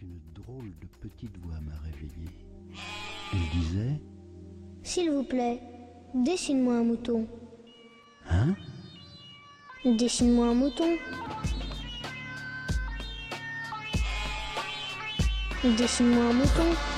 une drôle de petite voix m'a réveillé. Elle disait S'il vous plaît, dessine-moi un mouton. Hein? Dessine-moi un mouton. Dessine-moi un mouton.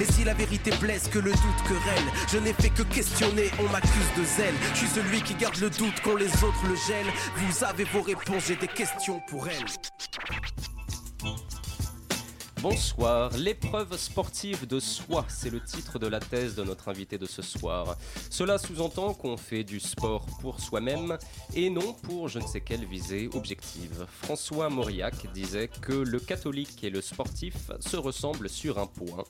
Et si la vérité blesse, que le doute querelle, je n'ai fait que questionner, on m'accuse de zèle. Je suis celui qui garde le doute quand les autres le gèlent. Vous avez vos réponses, j'ai des questions pour elles. Bonsoir, l'épreuve sportive de soi, c'est le titre de la thèse de notre invité de ce soir. Cela sous-entend qu'on fait du sport pour soi-même et non pour je ne sais quelle visée objective. François Mauriac disait que le catholique et le sportif se ressemblent sur un point.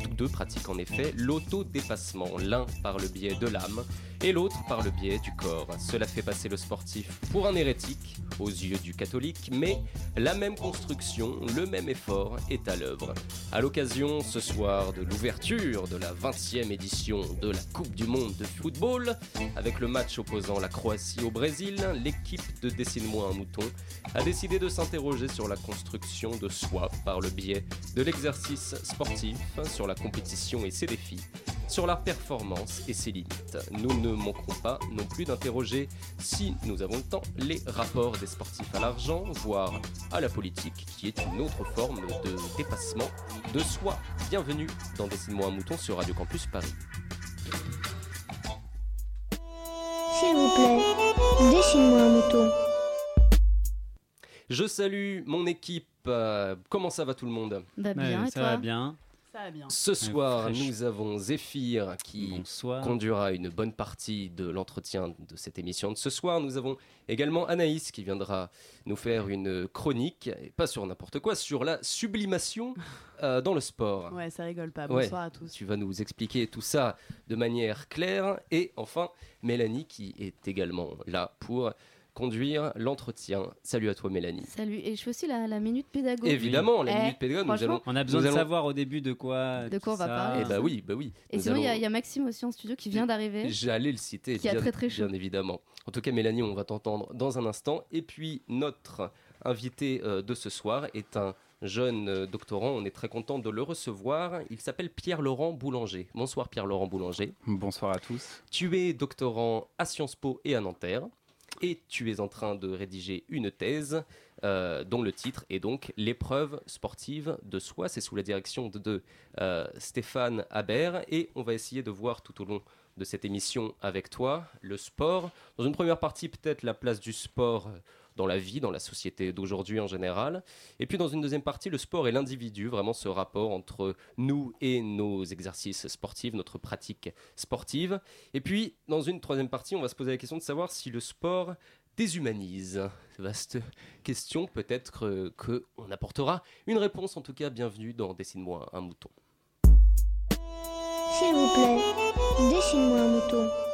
Tous deux pratiquent en effet l'autodépassement, l'un par le biais de l'âme et l'autre par le biais du corps. Cela fait passer le sportif pour un hérétique aux yeux du catholique, mais la même construction, le même effort est à l'œuvre. À l'occasion ce soir de l'ouverture de la 20e édition de la Coupe du Monde de football, avec le match opposant la Croatie au Brésil, l'équipe de Dessine-moi un mouton a décidé de s'interroger sur la construction de soi par le biais de l'exercice sportif, sur la compétition et ses défis, sur la performance et ses limites. Nous ne manquerons pas non plus d'interroger, si nous avons le temps, les rapports des sportifs à l'argent, voire à la politique, qui est une autre forme de dépassement de soi. Bienvenue dans Dessine-moi un mouton sur Radio Campus Paris. S'il vous plaît, dessine-moi un mouton. Je salue mon équipe. Euh, comment ça va tout le monde? Bah bien, Ouais, et ça toi? va bien. Ça va bien. Ce soir, fraîche. nous avons Zéphyr qui Bonsoir. conduira une bonne partie de l'entretien de cette émission de ce soir. Nous avons également Anaïs qui viendra nous faire une chronique, et pas sur n'importe quoi, sur la sublimation euh, dans le sport. Ouais, ça rigole pas. Ouais. Bonsoir à tous. Tu vas nous expliquer tout ça de manière claire. Et enfin, Mélanie qui est également là pour conduire l'entretien. Salut à toi Mélanie. Salut, et je fais aussi la, la minute pédago. Évidemment, la Eh, minute pédagogue, nous allons... On a besoin Nous de allons- savoir au début de quoi. De quoi on va ça- parler. Eh bah oui, bah oui. Et Nous sinon, il y, a- allons- il y a Maxime aussi en studio qui vient d'arriver. J'allais le citer, Qui a bien, très, très chaud. bien évidemment. En tout cas, Mélanie, on va t'entendre dans un instant. Et puis, notre invité euh, de ce soir est un jeune euh, doctorant. On est très content de le recevoir. Il s'appelle Pierre-Laurent Boulanger. Bonsoir Pierre-Laurent Boulanger. Bonsoir à tous. Tu es doctorant à Sciences Po et à Nanterre. Et tu es en train de rédiger une thèse euh, dont le titre est donc L'épreuve sportive de soi. C'est sous la direction de, euh, Stéphane Haber. Et on va essayer de voir tout au long de cette émission avec toi le sport. Dans une première partie, peut-être la place du sport dans la vie, dans la société d'aujourd'hui en général. Et puis dans une deuxième partie, le sport et l'individu, vraiment ce rapport entre nous et nos exercices sportifs, notre pratique sportive. Et puis dans une troisième partie, on va se poser la question de savoir si le sport déshumanise. Vaste question, peut-être que, que on apportera une réponse. En tout cas, bienvenue dans Dessine-moi un mouton. S'il vous plaît, dessine-moi un mouton.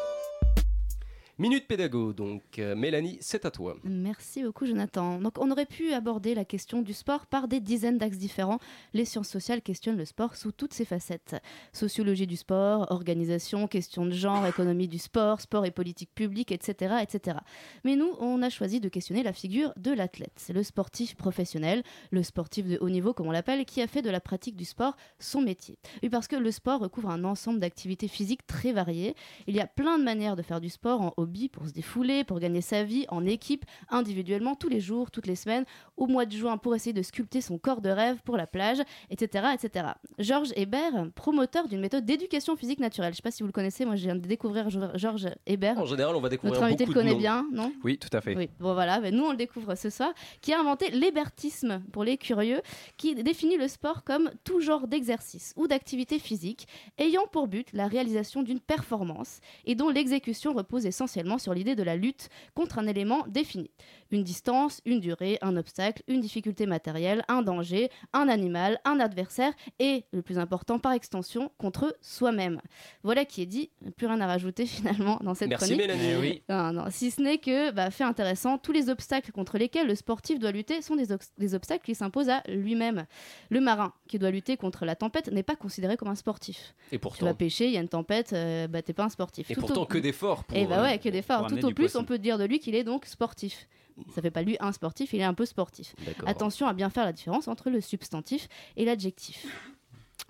Minute pédago, donc Euh, Mélanie, c'est à toi. Merci beaucoup Jonathan. Donc on aurait pu aborder la question du sport par des dizaines d'axes différents. Les sciences sociales questionnent le sport sous toutes ses facettes. Sociologie du sport, organisation, question de genre, économie du sport, sport et politique publique, etc., etc. Mais nous, on a choisi de questionner la figure de l'athlète. Le sportif professionnel, le sportif de haut niveau comme on l'appelle, qui a fait de la pratique du sport son métier. Parce que le sport recouvre un ensemble d'activités physiques très variées. Il y a plein de manières de faire du sport en hobby pour se défouler, pour gagner sa vie, en équipe, individuellement, tous les jours, toutes les semaines, au mois de juin pour essayer de sculpter son corps de rêve pour la plage, etc. etc. Georges Hébert, promoteur d'une méthode d'éducation physique naturelle. Je ne sais pas si vous le connaissez, moi je viens de découvrir Georges Hébert. En général, on va découvrir Notre invité beaucoup le connaît bien, non? Oui, tout à fait. oui, bon voilà, ben, nous on le découvre ce soir, qui a inventé l'hébertisme pour les curieux, qui définit le sport comme tout genre d'exercice ou d'activité physique ayant pour but la réalisation d'une performance et dont l'exécution repose essentiellement essentiellement sur l'idée de la lutte contre un élément défini. Une distance, une durée, un obstacle, une difficulté matérielle, un danger, un animal, un adversaire et, le plus important par extension, contre soi-même. Voilà qui est dit, plus rien à rajouter finalement dans cette Merci chronique. Mélanie. Eh oui. Non, non, si ce n'est que, bah, fait intéressant, tous les obstacles contre lesquels le sportif doit lutter sont des, obstacles qui s'imposent à lui-même. Le marin qui doit lutter contre la tempête n'est pas considéré comme un sportif. Et Tu vas pourtant, pêcher, il y a une tempête, euh, bah, t'es pas un sportif. et Tout pourtant au- que d'efforts pour. Et bah euh, ouais, que d'efforts. Tout au plus, poisson. on peut dire de lui qu'il est donc sportif. Ça fait pas lui un sportif, il est un peu sportif. Attention à bien faire la différence entre le substantif et l'adjectif.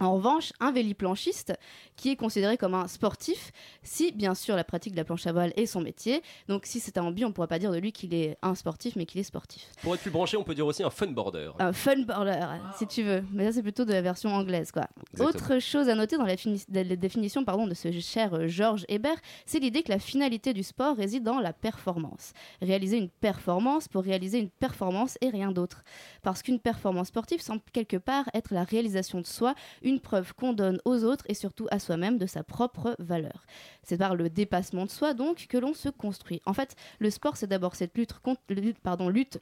En revanche, un véliplanchiste, qui est considéré comme un sportif, si bien sûr la pratique de la planche à voile est son métier, donc si c'est un hobby, on ne pourra pas dire de lui qu'il est un sportif, mais qu'il est sportif. Pour être plus branché, on peut dire aussi un funboarder. Un funboarder, si tu veux, mais ça c'est plutôt de la version anglaise. quoi. Exactement. Autre chose à noter dans la, la définition pardon, de ce cher euh, Georges Hébert, c'est l'idée que la finalité du sport réside dans la performance. Réaliser une performance pour réaliser une performance et rien d'autre. Parce qu'une performance sportive semble quelque part être la réalisation de soi, une preuve qu'on donne aux autres et surtout à soi-même de sa propre valeur. C'est par le dépassement de soi donc que l'on se construit. En fait, le sport c'est d'abord cette lutte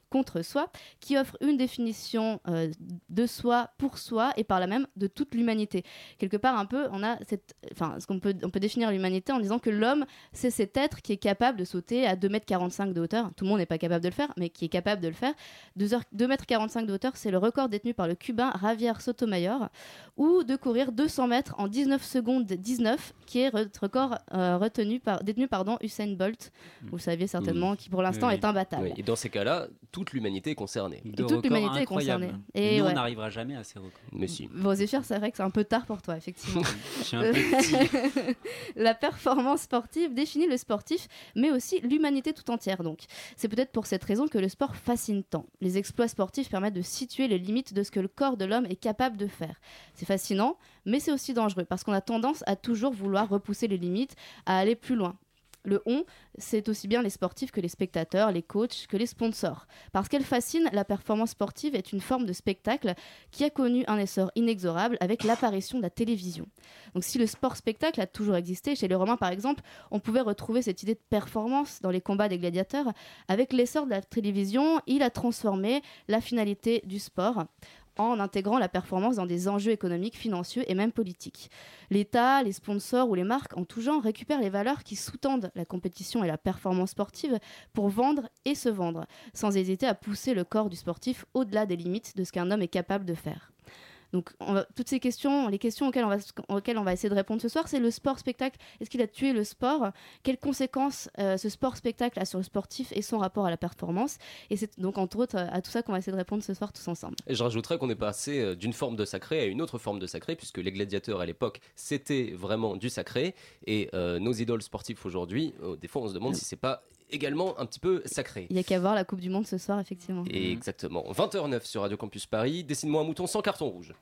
contre, soi qui offre une définition euh, de soi pour soi et par là même de toute l'humanité. Quelque part un peu, on a cette, enfin, ce qu'on peut, on peut définir l'humanité en disant que l'homme c'est cet être qui est capable de sauter à 2m45 de hauteur. Tout le monde n'est pas capable de le faire, mais qui est capable de le faire. 2m45 de hauteur, c'est le record détenu par le Cubain Javier Sotomayor, de courir 200 mètres en 19 secondes 19, qui est re- record euh, retenu par, détenu pardon, Usain Bolt, vous le saviez certainement, qui pour l'instant Oui, est imbattable. Oui, Et dans ces cas-là, toute l'humanité est concernée. De toute l'humanité est concernée. Et Et nous, ouais. on n'arrivera jamais à ces records. Mais si. Bon, Zéphyr, c'est vrai que c'est un peu tard pour toi, effectivement. Je suis un peu petit. la performance sportive définit le sportif, mais aussi l'humanité tout entière. Donc, c'est peut-être pour cette raison que le sport fascine tant. Les exploits sportifs permettent de situer les limites de ce que le corps de l'homme est capable de faire. C'est mais c'est aussi dangereux parce qu'on a tendance à toujours vouloir repousser les limites, à aller plus loin. Le on, c'est aussi bien les sportifs que les spectateurs, les coachs, que les sponsors. Parce qu'elle fascine, la performance sportive est une forme de spectacle qui a connu un essor inexorable avec l'apparition de la télévision. Donc si le sport-spectacle a toujours existé, chez les Romains par exemple, on pouvait retrouver cette idée de performance dans les combats des gladiateurs. Avec l'essor de la télévision, il a transformé la finalité du sport en intégrant la performance dans des enjeux économiques, financiers et même politiques. L'État, les sponsors ou les marques en tout genre récupèrent les valeurs qui sous-tendent la compétition et la performance sportive pour vendre et se vendre, sans hésiter à pousser le corps du sportif au-delà des limites de ce qu'un homme est capable de faire. Donc, on toutes ces questions, les questions auxquelles on va, essayer de répondre ce soir, c'est le sport-spectacle. Est-ce qu'il a tué le sport? Quelles conséquences euh, ce sport-spectacle a sur le sportif et son rapport à la performance? Et c'est donc, entre autres, euh, à tout ça qu'on va essayer de répondre ce soir tous ensemble. Et je rajouterais qu'on est passé euh, d'une forme de sacré à une autre forme de sacré, puisque les gladiateurs à l'époque, c'était vraiment du sacré. Et nos idoles sportifs aujourd'hui, euh, des fois on se demande si c'est pas également un petit peu sacré. Il n'y a qu'à voir la Coupe du Monde ce soir, effectivement. Et exactement. 20h09 sur Radio Campus Paris. Dessine-moi un mouton sans carton rouge.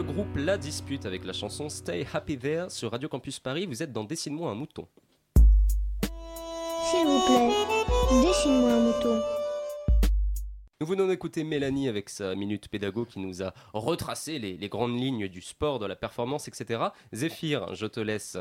Le groupe La Dispute avec la chanson Stay Happy There sur Radio Campus Paris. Vous êtes dans Dessine-moi un mouton. S'il vous plaît, dessine-moi un mouton. Nous venons d'écouter Mélanie avec sa minute pédago qui nous a retracé les, les grandes lignes du sport, de la performance, etc. Zéphyr, je te laisse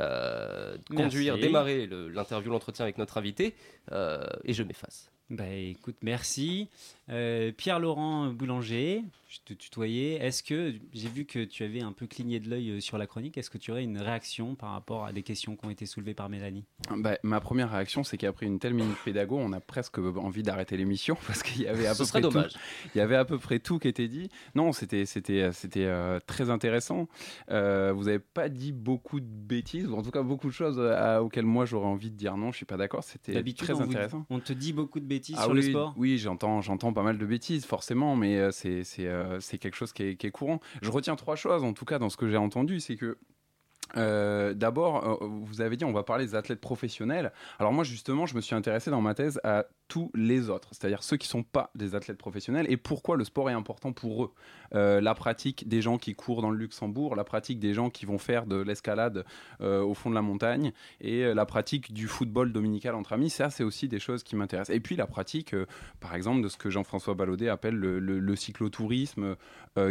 euh, conduire, Merci. démarrer le- l'interview, l'entretien avec notre invité euh, et je m'efface. Bah écoute, merci. Euh, Pierre-Laurent Boulanger, je te tutoyais. Est-ce que, j'ai vu que tu avais un peu cligné de l'œil euh, sur la chronique, est-ce que tu aurais une réaction par rapport à des questions qui ont été soulevées par Mélanie? Bah, ma première réaction, c'est qu'après une telle minute pédago, on a presque envie d'arrêter l'émission parce qu'il y avait à peu près tout. dommage. Il y avait à peu près tout qui était dit. Non, c'était c'était c'était euh, très intéressant. Euh, vous n'avez pas dit beaucoup de bêtises, ou en tout cas beaucoup de choses euh, auxquelles moi j'aurais envie de dire non. Je suis pas d'accord. C'était très on, vous- intéressant. on te dit beaucoup de bêtises Ah sur oui, le sport? Oui, j'entends, j'entends pas mal de bêtises, forcément, mais euh, c'est, c'est, euh, c'est quelque chose qui est, qui est courant. Je retiens trois choses, en tout cas, dans ce que j'ai entendu, c'est que euh, D'abord, euh, vous avez dit on va parler des athlètes professionnels. Alors moi justement, je me suis intéressé dans ma thèse à tous les autres, c'est-à-dire ceux qui sont pas des athlètes professionnels et pourquoi le sport est important pour eux. Euh, la pratique des gens qui courent dans le Luxembourg, la pratique des gens qui vont faire de l'escalade au fond de la montagne et la pratique du football dominical entre amis, ça c'est aussi des choses qui m'intéressent. Et puis la pratique, par exemple, de ce que Jean-François Ballaudet appelle le, le- le cyclotourisme,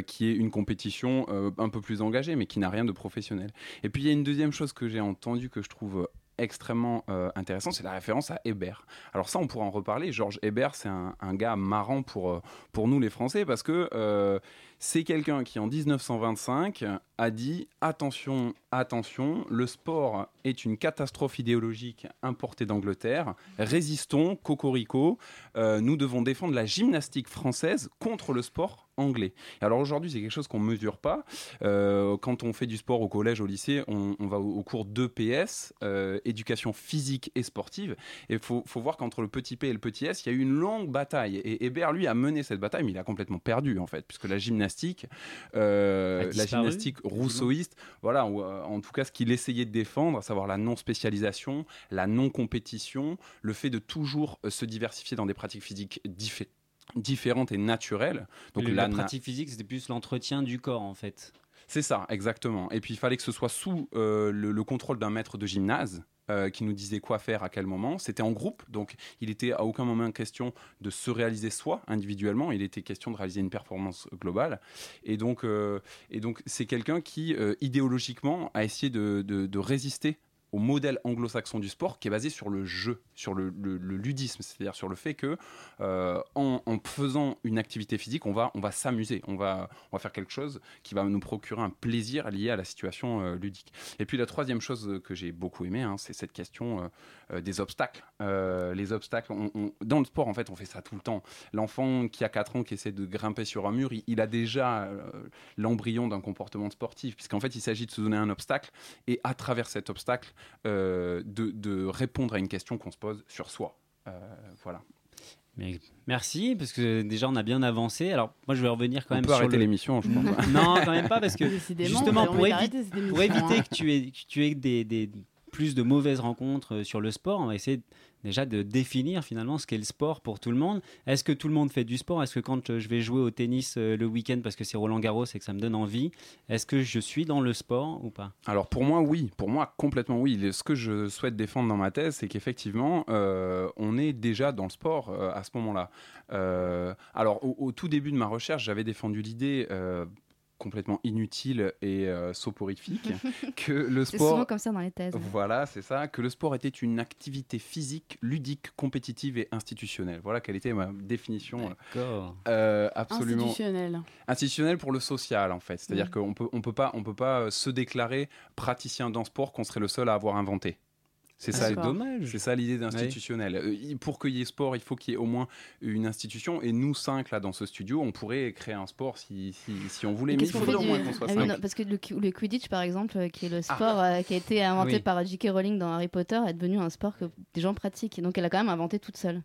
qui est une compétition un peu plus engagée, mais qui n'a rien de professionnel. Puis il y a une deuxième chose que j'ai entendue que je trouve extrêmement euh, intéressant, c'est la référence à Hébert. Alors ça, on pourra en reparler. Georges Hébert, c'est un, un gars marrant pour, euh, pour nous les Français, parce que euh, c'est quelqu'un qui, en 1925, a dit attention, attention, le sport est une catastrophe idéologique importée d'Angleterre. Résistons, cocorico. Euh, nous devons défendre la gymnastique française contre le sport anglais. Alors aujourd'hui, c'est quelque chose qu'on ne mesure pas. Euh, quand on fait du sport au collège, au lycée, on, va au, au cours d'EPS, euh, éducation physique et sportive. Et il faut, faut voir qu'entre le petit P et le petit S, il y a eu une longue bataille. Et Hébert, lui, a mené cette bataille, mais il a complètement perdu, en fait, puisque la gymnastique, euh, la gymnastique rousseauiste, voilà, ou, euh, en tout cas, ce qu'il essayait de défendre, à savoir la non-spécialisation, la non-compétition, le fait de toujours euh, se diversifier dans des pratiques physiques diffé- différentes et naturelles. Donc la pratique physique, c'était plus l'entretien du corps en fait. c'est ça, exactement. Et puis il fallait que ce soit sous euh, le, le contrôle d'un maître de gymnase. Euh, qui nous disait quoi faire à quel moment. C'était en groupe, donc il était à aucun moment question de se réaliser soi individuellement. Il était question de réaliser une performance globale. Et donc, euh, c'est quelqu'un qui euh, idéologiquement a essayé de résister au modèle anglo-saxon du sport qui est basé sur le jeu, sur le, ludisme, c'est-à-dire sur le fait que euh, en, faisant une activité physique, on va, on va s'amuser, on va, on va faire quelque chose qui va nous procurer un plaisir lié à la situation euh, ludique. Et puis la troisième chose que j'ai beaucoup aimé, hein, c'est cette question euh, des obstacles. Les obstacles, dans le sport en fait, on fait ça tout le temps. L'enfant qui a 4 ans qui essaie de grimper sur un mur, il, il a déjà l'embryon d'un comportement sportif, puisqu'en fait il s'agit de se donner un obstacle et à travers cet obstacle de, de répondre à une question qu'on se pose sur soi. Euh, voilà. Mais merci parce que déjà on a bien avancé. Alors moi je vais revenir quand on même peut sur arrêter le... l'émission, je pense. Non, quand même pas parce que Décidément, justement, pour évi- pour éviter hein. que tu aies, que tu aies des, des- plus de mauvaises rencontres euh, sur le sport, on va essayer déjà de définir finalement ce qu'est le sport pour tout le monde. Est-ce que tout le monde fait du sport? Est-ce que quand euh, je vais jouer au tennis euh, le week-end parce que c'est Roland Garros et que ça me donne envie, est-ce que je suis dans le sport ou pas? Alors pour moi, oui. Pour moi, complètement oui. Ce que je souhaite défendre dans ma thèse, c'est qu'effectivement, euh, on est déjà dans le sport à ce moment-là. Alors au, tout début de ma recherche, j'avais défendu l'idée complètement inutile et euh, soporifique que le souvent sport... comme ça dans les thèses. Voilà, c'est ça, que le sport était une activité physique, ludique, compétitive et institutionnelle. Voilà quelle était ma définition D'accord. euh, absolument Institutionnel. institutionnel pour le social en fait. C'est-à-dire Mm. qu'on peut on peut pas on peut pas euh, se déclarer praticien d'un sport qu'on serait le seul à avoir inventé. C'est Ah, ça. dommage. C'est ça l'idée d'institutionnel. Euh, Pour qu'il y ait sport, il faut qu'il y ait au moins une institution. Et nous cinq là dans ce studio, on pourrait créer un sport si, si, si on voulait. Mais il faudrait au du- moins qu'on soit Ah oui, cinq. non, parce que le, le Quidditch, par exemple, euh, qui est le sport euh, qui a été inventé Oui. par J.K. Rowling dans Harry Potter, est devenu un sport que des gens pratiquent. Donc elle a quand même inventé toute seule.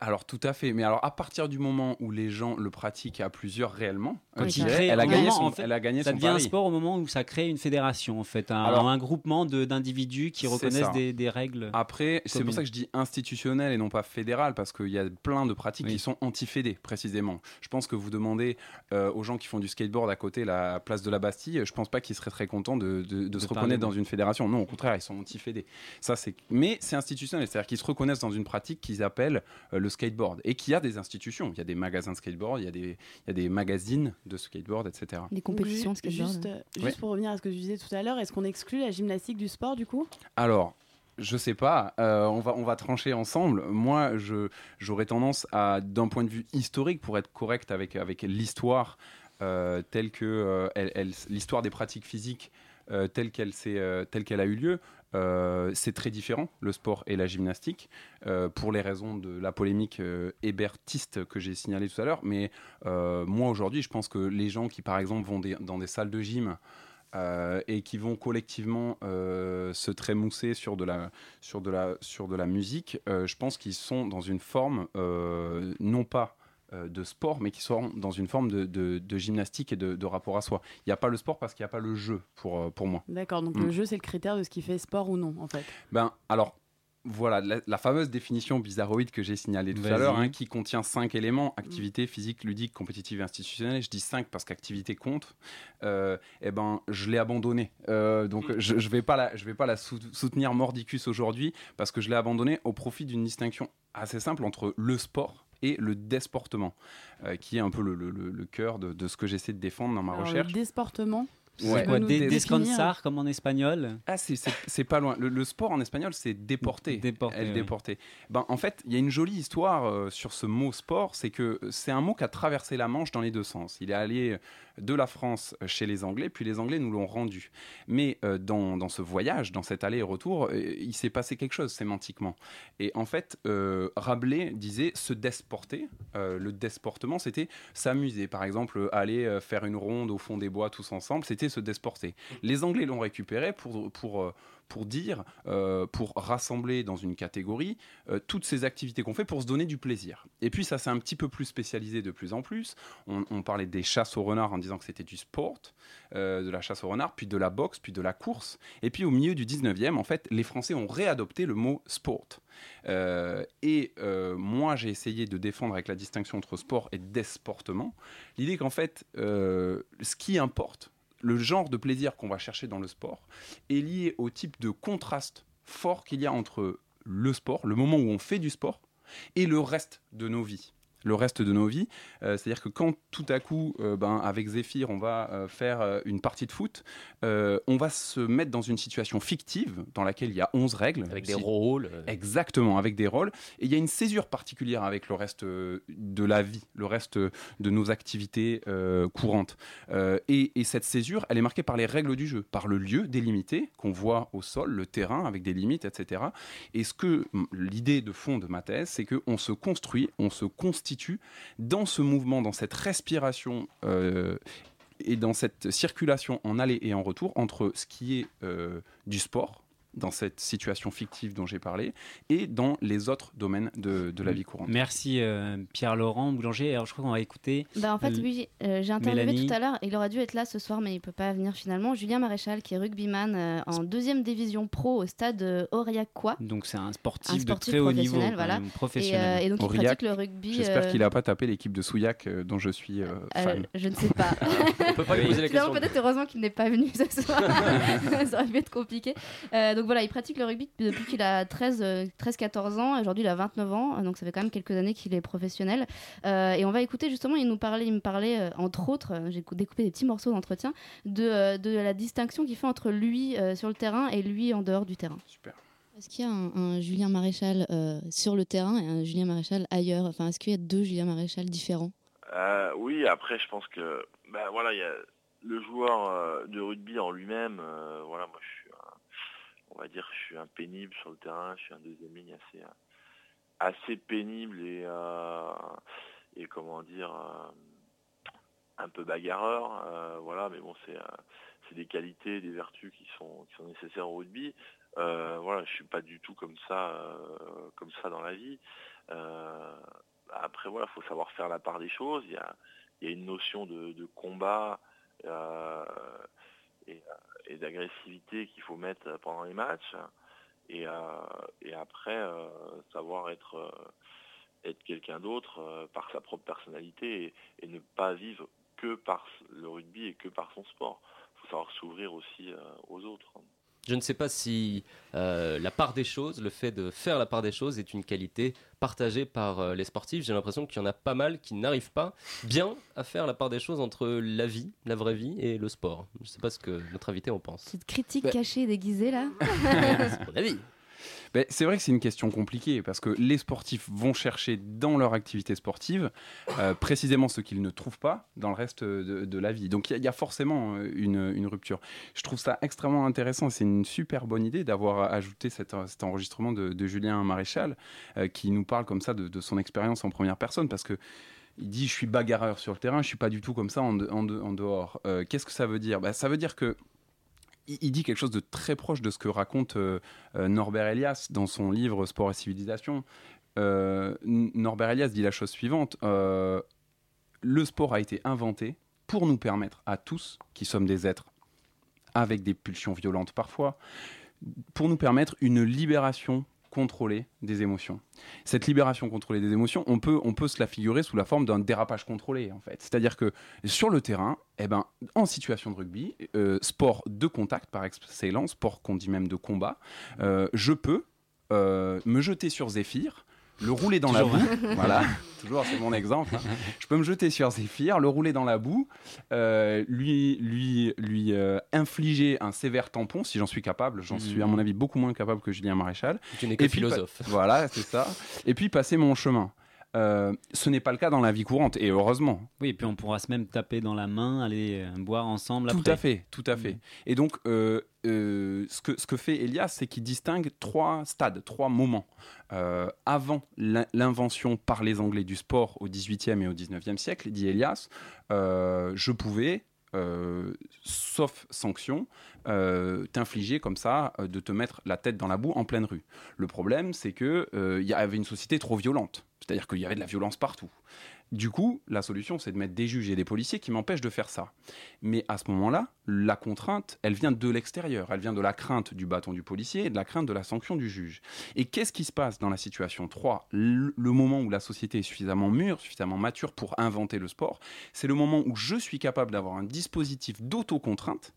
Alors tout à fait. Mais alors à partir du moment où les gens le pratiquent à plusieurs réellement, il dirais, crée- elle a gagné moment, son, en fait, elle a gagné Ça son devient un sport au moment où ça crée une fédération, en fait, un, Alors- un groupement d'individus qui reconnaissent des, des règles. Après, c'est pour ça que je dis institutionnel et non pas fédéral, parce qu'il y a plein de pratiques Oui. qui sont anti-fédé, précisément. Je pense que vous demandez euh, aux gens qui font du skateboard à côté la place de la Bastille, je pense pas qu'ils seraient très contents de, de- de se reconnaître dans une fédération. Non, au contraire, ils sont anti-fédé. Ça, c'est... Mais c'est institutionnel, c'est-à-dire qu'ils se reconnaissent dans une pratique qu'ils appellent euh, le skateboard, et qu'il y a des institutions. Il y a des magasins de skateboard, il y a des, il y a des magazines de skateboard, etc. Des compétitions, ju- skateboard. Juste, euh, juste Ouais. pour revenir à ce que tu disais tout à l'heure, est-ce qu'on exclut la gymnastique du sport du coup? Alors, je sais pas, euh, on, va, on va trancher ensemble. Moi, je, j'aurais tendance à, d'un point de vue historique, pour être correct avec, avec l'histoire euh, telle que euh, elle- elle- l'histoire des pratiques physiques euh, telle qu'elle s'est, euh, telle qu'elle a eu lieu, euh, c'est très différent, le sport et la gymnastique, euh, pour les raisons de la polémique euh, hébertiste que j'ai signalée tout à l'heure. Mais moi, aujourd'hui, je pense que les gens qui, par exemple, vont dans des salles de gym et qui vont collectivement se trémousser sur de la, sur de la, musique, je pense qu'ils sont dans une forme, non pas de sport, mais qui sont dans une forme de, de- de gymnastique et de, de rapport à soi. Il n'y a pas le sport parce qu'il n'y a pas le jeu pour, euh, pour moi. D'accord, donc Mm. le jeu c'est le critère de ce qui fait sport ou non en fait. Ben, alors, voilà, la, la fameuse définition bizarroïde que j'ai signalée tout à l'heure, hein, qui contient cinq éléments activité physique, ludique, compétitive et institutionnelle. Je dis cinq parce qu'activité compte. Euh, eh ben, je l'ai abandonnée. Euh, donc, je ne vais pas la, je vais pas la sou- soutenir mordicus aujourd'hui parce que je l'ai abandonnée au profit d'une distinction assez simple entre le sport et le désportement, euh, qui est un peu le, le- le- le cœur de, de ce que j'essaie de défendre dans ma Alors, recherche. le désportement, Ouais. Quoi, des, descansar, comme en espagnol Ah, c'est- c'est c'est pas loin. Le, le sport en espagnol, c'est déporter. Déporter, Elle oui. déporter. Ben, en fait, il y a une jolie histoire euh, sur ce mot sport, c'est que c'est un mot qui a traversé la Manche dans les deux sens. Il est allé de la France chez les Anglais, puis les Anglais nous l'ont rendu. Mais euh, dans, dans ce voyage, dans cet aller-retour, euh, il s'est passé quelque chose sémantiquement. Et en fait, euh, Rabelais disait se désporter. Euh, le désportement, c'était s'amuser. Par exemple, aller faire une ronde au fond des bois tous ensemble, c'était se désporter. Les Anglais l'ont récupéré pour, pour, pour dire, euh, pour rassembler dans une catégorie euh, toutes ces activités qu'on fait pour se donner du plaisir. Et puis ça s'est un petit peu plus spécialisé de plus en plus. On, parlait des chasses au renard en disant que c'était du sport, euh, de la chasse au renard, puis de la boxe, puis de la course. Et puis au milieu du 19e, en fait, les Français ont réadopté le mot sport. Et moi, j'ai essayé de défendre avec la distinction entre sport et désportement l'idée qu'en fait, ce qui importe, le genre de plaisir qu'on va chercher dans le sport, est lié au type de contraste fort qu'il y a entre le sport, le moment où on fait du sport, et le reste de nos vies. Le reste de nos vies, euh, c'est-à-dire que quand tout à coup, euh, ben, avec Zéphyr, on va euh, faire une partie de foot, on va se mettre dans une situation fictive dans laquelle il y a 11 règles. Avec des Si- rôles. Exactement, avec des rôles. Et il y a une césure particulière avec le reste de la vie, le reste de nos activités courantes. Et, et cette césure, elle est marquée par les règles du jeu, par le lieu délimité qu'on voit au sol, le terrain avec des limites, etc. Et ce que m- l'idée de fond de ma thèse, c'est qu'on se construit, on se constitue dans ce mouvement, dans cette respiration. euh, et dans cette circulation en aller et en retour entre ce qui est euh, du sport, dans cette situation fictive dont j'ai parlé, et dans les autres domaines de, de la vie courante. Merci euh, Pierre-Laurent Boulanger. Alors je crois qu'on va écouter. Bah, en fait, L- oui, euh, j'ai interviewé Mélanie. tout à l'heure. Il aurait dû être là ce soir, mais il peut pas venir finalement. Julien Maréchal, qui est rugbyman euh, en deuxième division pro au stade euh, Aurillac-Quoi. Donc c'est un sportif, Un de très haut niveau, voilà. Et, professionnel. euh, et donc, il pratique le rugby. J'espère euh, qu'il n'a pas tapé l'équipe de Souillac euh, dont je suis euh, euh, fan. je ne sais pas. On peut pas lui poser la question. peut-être heureusement qu'il n'est pas venu ce soir. ça aurait pu être compliqué. Euh, donc voilà, il pratique le rugby depuis qu'il a 13, euh, 13-14 ans. Aujourd'hui, il a 29 ans. Donc ça fait quand même quelques années qu'il est professionnel. Euh, et on va écouter justement, il nous parlait, il me parlait euh, entre autres, euh, j'ai cou- découpé des petits morceaux d'entretien, de, euh, de la distinction qu'il fait entre lui euh, sur le terrain et lui en dehors du terrain. Super. Est-ce qu'il y a un, un Julien Maréchal euh, sur le terrain et un Julien Maréchal ailleurs? Enfin, est-ce qu'il y a deux Julien Maréchal différents? Euh, oui, après, je pense que, ben voilà, il y a le joueur euh, de rugby en lui-même. euh, voilà, moi, je suis, on va dire, je suis un pénible sur le terrain. Je suis un deuxième ligne assez, euh, assez pénible et, euh, et comment dire, euh, un peu bagarreur. voilà, mais bon, c'est, des qualités, des vertus qui sont, qui sont nécessaires au rugby. Euh, voilà, je suis pas du tout comme ça, comme ça dans la vie. Après voilà, faut savoir faire la part des choses. Il y a, y a une notion de, combat et d'agressivité qu'il faut mettre pendant les matchs. Et, euh, après, euh, savoir être, euh, être quelqu'un d'autre par sa propre personnalité et, et ne pas vivre que par le rugby et que par son sport. Il faut savoir s'ouvrir aussi aux autres. Je ne sais pas si euh, la part des choses, le fait de faire la part des choses est une qualité partagée par euh, les sportifs. J'ai l'impression qu'il y en a pas mal qui n'arrivent pas bien à faire la part des choses entre la vie, la vraie vie et le sport. Je ne sais pas ce que notre invité en pense. Petite critique Bah. cachée et déguisée là. C'est mon avis. Ben, c'est vrai que c'est une question compliquée parce que les sportifs vont chercher dans leur activité sportive euh, précisément ce qu'ils ne trouvent pas dans le reste de, la vie. Donc il y, a- forcément euh, une, rupture. Je trouve ça extrêmement intéressant. C'est une super bonne idée d'avoir ajouté cet, cet enregistrement de, Julien Maréchal euh, qui nous parle comme ça de, son expérience en première personne parce que il dit je suis bagarreur sur le terrain, je suis pas du tout comme ça en, de- en de- en dehors. Euh, Qu'est-ce que ça veut dire? Ben, Ça veut dire que il dit quelque chose de très proche de ce que raconte euh, euh, Norbert Elias dans son livre Sport et civilisation. Euh, Norbert Elias dit la chose suivante le sport a été inventé pour nous permettre à tous, qui sommes des êtres avec des pulsions violentes parfois, pour nous permettre une libération contrôlée des émotions. Cette libération contrôlée des émotions, on peut, on peut se la figurer sous la forme d'un dérapage contrôlé, en fait. C'est-à-dire que sur le terrain, eh ben, en situation de rugby, euh, sport de contact par excellence, sport qu'on dit même de combat, euh, je peux euh, me jeter sur Zéphyr, le rouler dans Toujours. la boue. voilà, toujours, c'est mon exemple. hein. Je peux me jeter sur Zéphyr, le rouler dans la boue, euh, lui, lui, lui euh, infliger un sévère tampon, si j'en suis capable. J'en suis, à mon avis, beaucoup moins capable que Julien Maréchal. Tu n'es que puis, philosophe. voilà, c'est ça. Et puis passer mon chemin. Euh, ce n'est pas le cas dans la vie courante, et heureusement. Oui, et puis on pourra se même taper dans la main, aller euh, boire ensemble Tout après. à fait, tout à fait. Et donc, euh, euh, ce, que, ce que fait Elias, c'est qu'il distingue trois stades, trois moments. Avant l'in- l'invention par les Anglais du sport au XVIIIe et au XIXe siècle, dit Elias, je pouvais, euh, sauf sanction, euh, t'infliger comme ça, euh, de te mettre la tête dans la boue en pleine rue. Le problème, c'est que il y avait une société trop violente. C'est-à-dire qu'il y avait de la violence partout. Du coup, la solution, c'est de mettre des juges et des policiers qui m'empêchent de faire ça. Mais à ce moment-là, la contrainte, elle vient de l'extérieur. Elle vient de la crainte du bâton du policier et de la crainte de la sanction du juge. Et qu'est-ce qui se passe dans la situation 3 Le moment où la société est suffisamment mûre, suffisamment mature pour inventer le sport, c'est le moment où je suis capable d'avoir un dispositif d'autocontrainte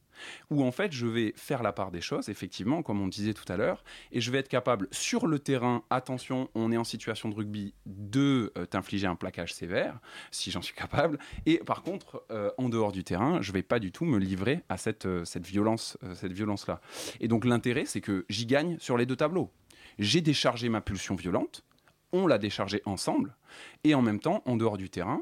où en fait je vais faire la part des choses, effectivement, comme on disait tout à l'heure, et je vais être capable sur le terrain, attention, on est en situation de rugby, de euh, t'infliger un plaquage sévère, si j'en suis capable, et par contre, euh, en dehors du terrain, je vais pas du tout me livrer à cette, euh, violence, cette violence-là. Et donc l'intérêt, c'est que j'y gagne sur les deux tableaux. J'ai déchargé ma pulsion violente, on l'a déchargée ensemble, et en même temps, en dehors du terrain,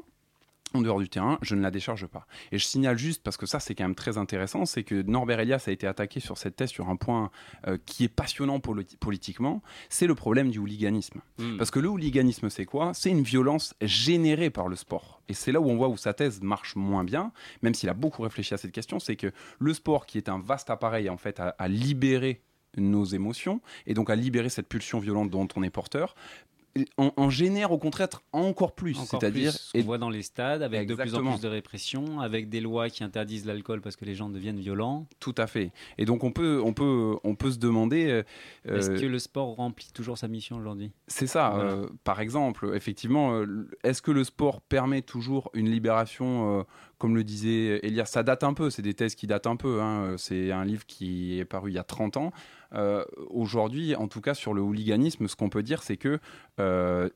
en dehors du terrain, je ne la décharge pas. Et je signale juste, parce que ça c'est quand même très intéressant, c'est que Norbert Elias a été attaqué sur cette thèse sur un point euh, qui est passionnant politi- politiquement, c'est le problème du hooliganisme. Hmm. Parce que le hooliganisme c'est quoi? C'est une violence générée par le sport. Et c'est là où on voit où sa thèse marche moins bien, même s'il a beaucoup réfléchi à cette question, c'est que le sport qui est un vaste appareil en fait à, à libérer nos émotions et donc à libérer cette pulsion violente dont on est porteur, en, en génère au contraire encore plus. C'est-à-dire ce qu'on voit dans les stades, avec de plus en plus de répression, avec des lois qui interdisent l'alcool parce que les gens deviennent violents. Tout à fait. Et donc on peut, on peut, on peut se demander. euh, Est-ce euh, que le sport remplit toujours sa mission aujourd'hui? C'est ça. Voilà. euh, par exemple, effectivement, est-ce que le sport permet toujours une libération, euh, comme le disait Elias? Ça date un peu. C'est des thèses qui datent un peu. hein, C'est un livre qui est paru il y a 30 ans. Euh, Aujourd'hui, en tout cas, sur le hooliganisme, ce qu'on peut dire, c'est que euh,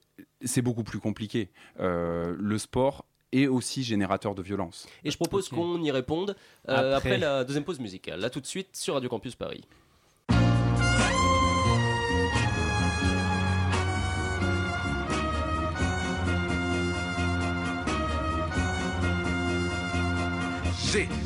c'est beaucoup plus compliqué. Euh, le sport est aussi générateur de violence. Et je propose qu'on y réponde euh, après. Après. la deuxième pause musicale. Là tout de suite sur Radio Campus Paris.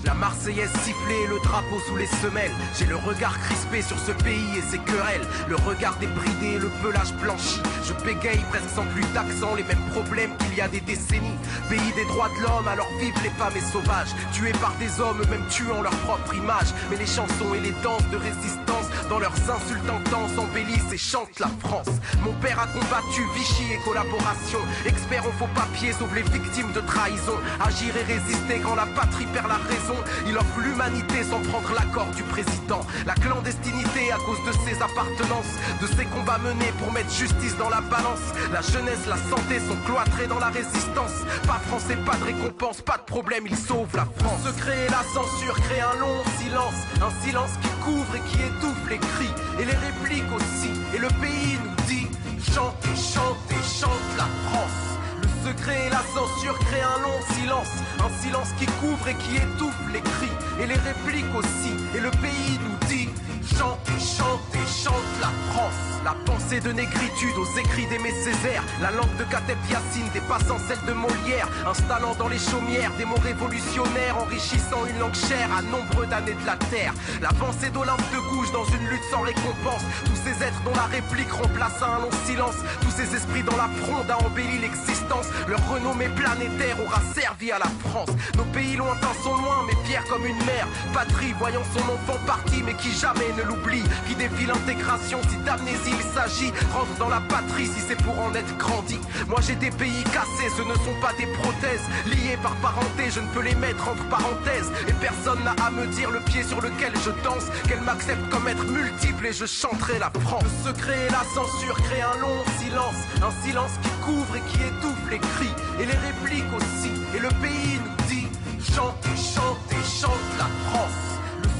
La Marseillaise sifflée, le drapeau sous les semelles. J'ai le regard crispé sur ce pays et ses querelles. Le regard débridé, le pelage blanchi. Je bégaye presque sans plus d'accent, les mêmes problèmes qu'il y a des décennies. Pays des droits de l'homme, alors vivent les femmes et sauvages. Tués par des hommes, même tuant leur propre image. Mais les chansons et les danses de résistance, dans leurs insultes intenses, embellissent et chantent la France. Mon père a combattu Vichy et collaboration. Expert en faux papiers, sauve les victimes de trahison. Agir et résister quand la patrie perd la Il offre l'humanité sans prendre l'accord du président. La clandestinité à cause de ses appartenances, de ses combats menés pour mettre justice dans la balance. La jeunesse, la santé sont cloîtrés dans la résistance. Pas français, pas de récompense, pas de problème, il sauve la France. Se créer la censure, crée un long silence. Un silence qui couvre et qui étouffe les cris. Et les répliques aussi. Et le pays nous dit chantez, chantez, chante la France. Secret et la censure créent un long silence. Un silence qui couvre et qui étouffe les cris. Et les répliques aussi. Et le pays nous dit chantez, chantez, chante la France. La pensée de négritude aux écrits d'Aimé Césaire. La langue de Kateb Yassine dépassant celle de Molière. Installant dans les chaumières des mots révolutionnaires. Enrichissant une langue chère à nombreux d'années de la terre. L'avancée d'Olympe de Gouges dans une lutte sans récompense. Tous ces êtres dont la réplique remplace un long silence. Tous ces esprits dans la fronde a embelli l'existence. Leur renommée planétaire aura servi à la France. Nos pays lointains sont loin, mais fiers comme une mère. Patrie voyant son enfant parti, mais qui jamais l'oublie. Qui défie l'intégration si d'amnésie il s'agit. Rentre dans la patrie si c'est pour en être grandi. Moi j'ai des pays cassés, ce ne sont pas des prothèses. Liés par parenté, je ne peux les mettre entre parenthèses. Et personne n'a à me dire le pied sur lequel je danse. Qu'elle m'accepte comme être multiple et je chanterai la France. Le secret et la censure créent un long silence. Un silence qui couvre et qui étouffe les cris. Et les répliques aussi. Et le pays nous dit chantez, chantez, chante la France.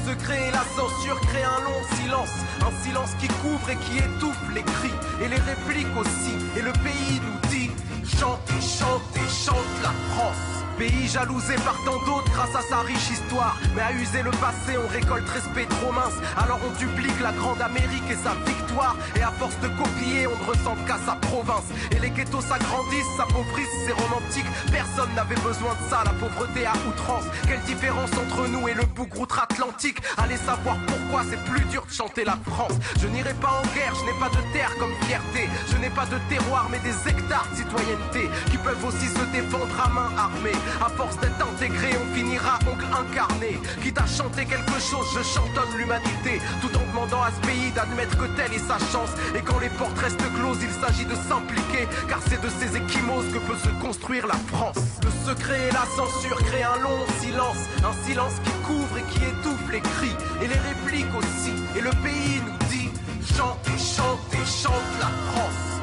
Secret et la censure créent un long silence. Un silence qui couvre et qui étouffe les cris. Et les répliques aussi. Et le pays nous dit chantez, chantez, chante la France. Pays jalousé par tant d'autres grâce à sa riche histoire. Mais à user le passé, on récolte respect trop mince. Alors on duplique la grande Amérique et sa victoire. Et à force de copier, on ne ressent qu'à sa province. Et les ghettos s'agrandissent, s'appauvrissent, c'est romantique. Personne n'avait besoin de ça, la pauvreté à outrance. Quelle différence entre nous et le bougre outre-Atlantique Allez savoir pourquoi c'est plus dur de chanter la France. Je n'irai pas en guerre, je n'ai pas de terre comme fierté. Je n'ai pas de terroir, mais des hectares de citoyenneté qui peuvent aussi se défendre à main armée. À force d'être intégré, on finira oncle incarné. Quitte à chanter quelque chose, je chantonne l'humanité. Tout en demandant à ce pays d'admettre que telle est sa chance. Et quand les portes restent closes, il s'agit de s'impliquer. Car c'est de ces échymoses que peut se construire la France. Le secret et la censure créent un long silence. Un silence qui couvre et qui étouffe les cris. Et les répliques aussi. Et le pays nous dit chantez, chantez, chante la France.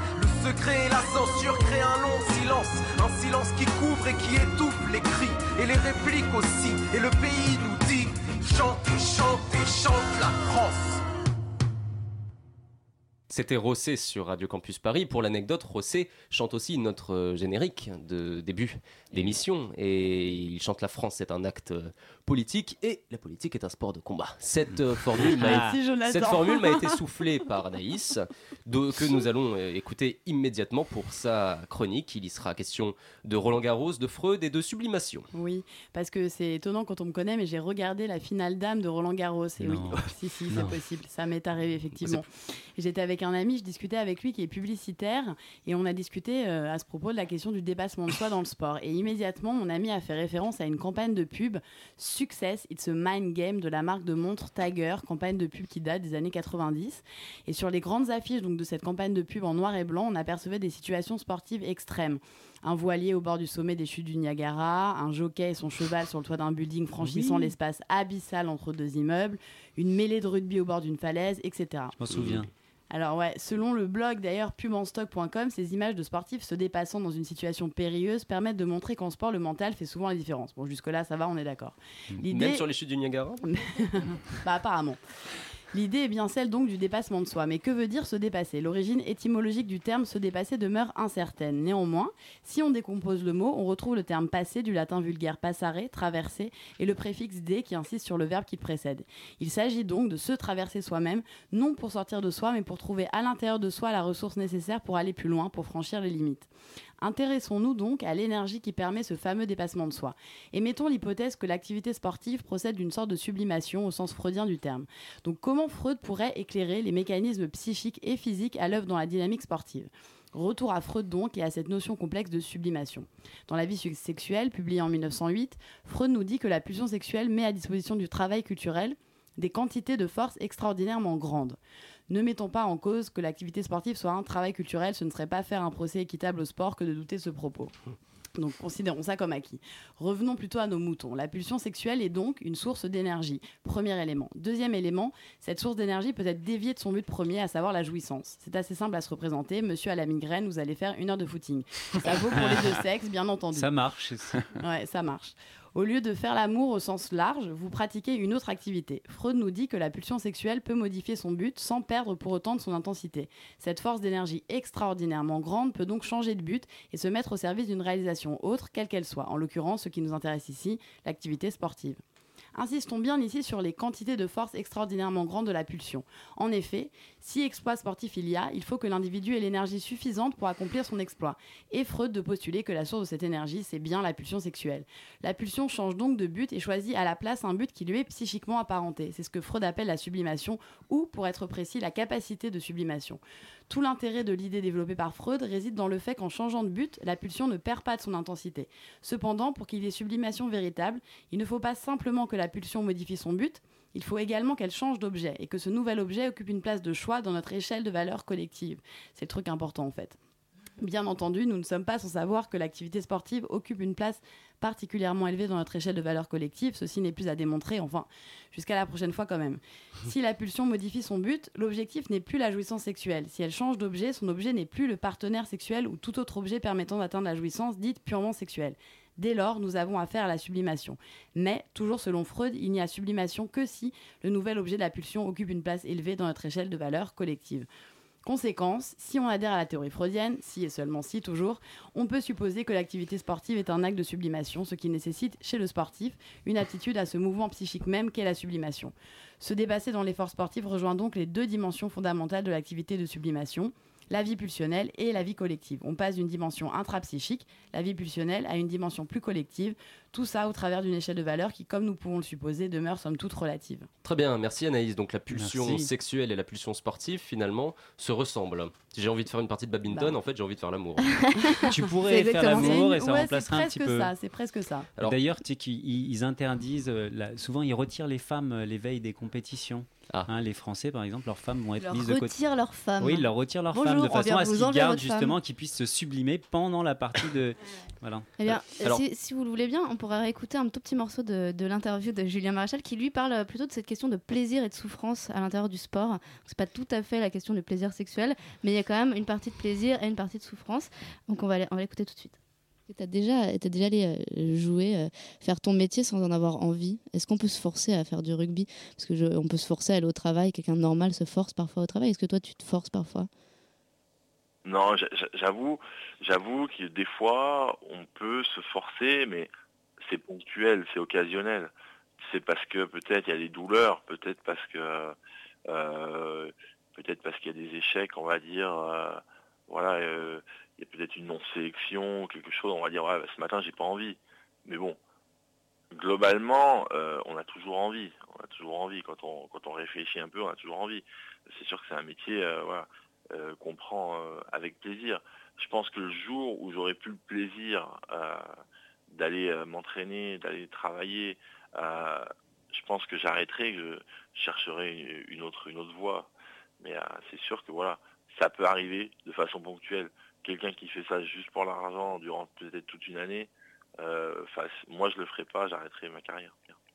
Secret et la censure créent un long silence. Un silence qui couvre et qui étouffe les cris. Et les répliques aussi. Et le pays nous dit chantez, chantez, chante la France. C'était Rossé sur Radio Campus Paris. Pour l'anecdote, Rossé chante aussi notre euh, générique de début d'émission. Et il chante La France, c'est un acte euh, politique. Et la politique est un sport de combat. Cette euh, formule m'a cette formule m'a été soufflée par Anaïs, de- que nous allons écouter immédiatement pour sa chronique. Il y sera question de Roland Garros, de Freud et de sublimation. Oui, parce que c'est étonnant quand on me connaît, mais j'ai regardé la finale dame de Roland Garros. Et oui, Non. si, si, c'est possible. Ça m'est arrivé, effectivement. J'étais avec un ami, je discutais avec lui qui est publicitaire, et on a discuté euh, à ce propos de la question du dépassement de soi dans le sport. Et immédiatement, mon ami a fait référence à une campagne de pub Success, It's a Mind Game de la marque de montre Tiger, campagne de pub qui date des années 90. Et sur les grandes affiches donc, de cette campagne de pub en noir et blanc, on apercevait des situations sportives extrêmes. Un voilier au bord du sommet des chutes du Niagara, un jockey et son cheval sur le toit d'un building franchissant Oui. l'espace abyssal entre deux immeubles, une mêlée de rugby au bord d'une falaise, etc. Je m'en souviens. Alors ouais, selon le blog d'ailleurs pubanstock.com, ces images de sportifs se dépassant dans une situation périlleuse permettent de montrer qu'en sport, le mental fait souvent la différence. Bon, jusque-là, ça va, on est d'accord. Même sur les chutes du Niagara? Bah apparemment. L'idée est bien celle donc du dépassement de soi. Mais que veut dire se dépasser? L'origine étymologique du terme se dépasser demeure incertaine. Néanmoins, si on décompose le mot, on retrouve le terme passé du latin vulgaire passare, traverser, et le préfixe dé qui insiste sur le verbe qui précède. Il s'agit donc de se traverser soi-même, non pour sortir de soi, mais pour trouver à l'intérieur de soi la ressource nécessaire pour aller plus loin, pour franchir les limites. Intéressons-nous donc à l'énergie qui permet ce fameux dépassement de soi. Et mettons l'hypothèse que l'activité sportive procède d'une sorte de sublimation au sens freudien du terme. Donc comment Freud pourrait éclairer les mécanismes psychiques et physiques à l'œuvre dans la dynamique sportive? Retour à Freud donc et à cette notion complexe de sublimation. Dans La vie sexuelle, publiée en 1908, Freud nous dit que la pulsion sexuelle met à disposition du travail culturel des quantités de force extraordinairement grandes. Ne mettons pas en cause que l'activité sportive soit un travail culturel, ce ne serait pas faire un procès équitable au sport que de douter ce propos. Donc considérons ça comme acquis. Revenons plutôt à nos moutons. La pulsion sexuelle est donc une source d'énergie. Premier élément. Deuxième élément, cette source d'énergie peut être déviée de son but premier, à savoir la jouissance. C'est assez simple à se représenter. Monsieur à la migraine, vous allez faire une heure de footing. Ça vaut pour les deux sexes, bien entendu. Ça marche. Ouais, ça marche. Au lieu de faire l'amour au sens large, vous pratiquez une autre activité. Freud nous dit que la pulsion sexuelle peut modifier son but sans perdre pour autant de son intensité. Cette force d'énergie extraordinairement grande peut donc changer de but et se mettre au service d'une réalisation autre, quelle qu'elle soit. En l'occurrence, ce qui nous intéresse ici, l'activité sportive. Insistons bien ici sur les quantités de force extraordinairement grandes de la pulsion. En effet, si exploit sportif il y a, il faut que l'individu ait l'énergie suffisante pour accomplir son exploit. Et Freud de postuler que la source de cette énergie, c'est bien la pulsion sexuelle. La pulsion change donc de but et choisit à la place un but qui lui est psychiquement apparenté. C'est ce que Freud appelle la sublimation, ou, pour être précis, la capacité de sublimation. Tout l'intérêt de l'idée développée par Freud réside dans le fait qu'en changeant de but, la pulsion ne perd pas de son intensité. Cependant, pour qu'il y ait sublimation véritable, il ne faut pas simplement que la pulsion modifie son but, il faut également qu'elle change d'objet et que ce nouvel objet occupe une place de choix dans notre échelle de valeur collective. C'est le truc important en fait. Bien entendu, nous ne sommes pas sans savoir que l'activité sportive occupe une place particulièrement élevée dans notre échelle de valeur collective. Ceci n'est plus à démontrer, enfin, jusqu'à la prochaine fois quand même. Si la pulsion modifie son but, l'objectif n'est plus la jouissance sexuelle. Si elle change d'objet, son objet n'est plus le partenaire sexuel ou tout autre objet permettant d'atteindre la jouissance dite purement sexuelle. Dès lors, nous avons affaire à la sublimation. Mais, toujours selon Freud, il n'y a sublimation que si le nouvel objet de la pulsion occupe une place élevée dans notre échelle de valeur collective. Conséquence, si on adhère à la théorie freudienne, si et seulement si toujours, on peut supposer que l'activité sportive est un acte de sublimation, ce qui nécessite chez le sportif une aptitude à ce mouvement psychique même qu'est la sublimation. Se dépasser dans l'effort sportif rejoint donc les deux dimensions fondamentales de l'activité de sublimation, la vie pulsionnelle et la vie collective. On passe d'une dimension intrapsychique, la vie pulsionnelle, à une dimension plus collective, tout ça au travers d'une échelle de valeur qui, comme nous pouvons le supposer, demeure somme toute relative. Très bien, merci Anaïs. Donc la pulsion Merci. sexuelle et la pulsion sportive, finalement, se ressemblent. Si j'ai envie de faire une partie de badminton, Bah. en fait, j'ai envie de faire l'amour. tu pourrais faire l'amour et ça ouais, remplacerait un petit presque peu. ça, c'est presque ça. D'ailleurs, tu sais qu'ils ils- ils interdisent, euh, souvent ils retirent les femmes euh, les veilles des compétitions. Ah. Hein, les Français, par exemple, leurs femmes vont Ils être leur mises de côté. retirent leurs femmes. Oui, ils leur retirent leurs femmes de on façon à ce qu'ils gardent justement, qu'ils puissent se sublimer pendant la partie de. voilà. Eh bien, Alors- si, si vous le voulez bien, on pourrait réécouter un tout petit morceau de, de l'interview de Julien Maréchal qui lui parle euh, plutôt de cette question de plaisir et de souffrance à l'intérieur du sport. C'est pas tout à fait la question du plaisir sexuel, mais il y a quand même une partie de plaisir et une partie de souffrance. Donc on va, aller- on va l'écouter tout de suite. Tu as déjà, t'as déjà allé euh, jouer, euh, faire ton métier sans en avoir envie? Est-ce qu'on peut se forcer à faire du rugby? Parce que je- on peut se forcer à aller au travail, quelqu'un de normal se force parfois au travail. Est-ce que toi tu te forces parfois? Non, j'a- j'a- j'avoue, j'avoue que des fois, on peut se forcer, mais c'est ponctuel, c'est occasionnel. C'est parce que peut-être il y a des douleurs, peut-être parce que euh, peut-être parce qu'il y a des échecs, on va dire. voilà, il peut-être une non-sélection, quelque chose. On va dire, bah, ce matin, j'ai pas envie. Mais bon, globalement, euh, on a toujours envie. On a toujours envie. Quand on, quand on réfléchit un peu, on a toujours envie. C'est sûr que c'est un métier euh, euh, qu'on prend avec plaisir. Je pense que le jour où j'aurais plus le plaisir d'aller m'entraîner, d'aller travailler, je pense que j'arrêterai, je chercherai une, autre, une autre voie. Mais c'est sûr que voilà, ça peut arriver de façon ponctuelle. Quelqu'un qui fait ça juste pour l'argent durant peut-être toute une année, euh, moi je le ferai pas, j'arrêterai ma carrière.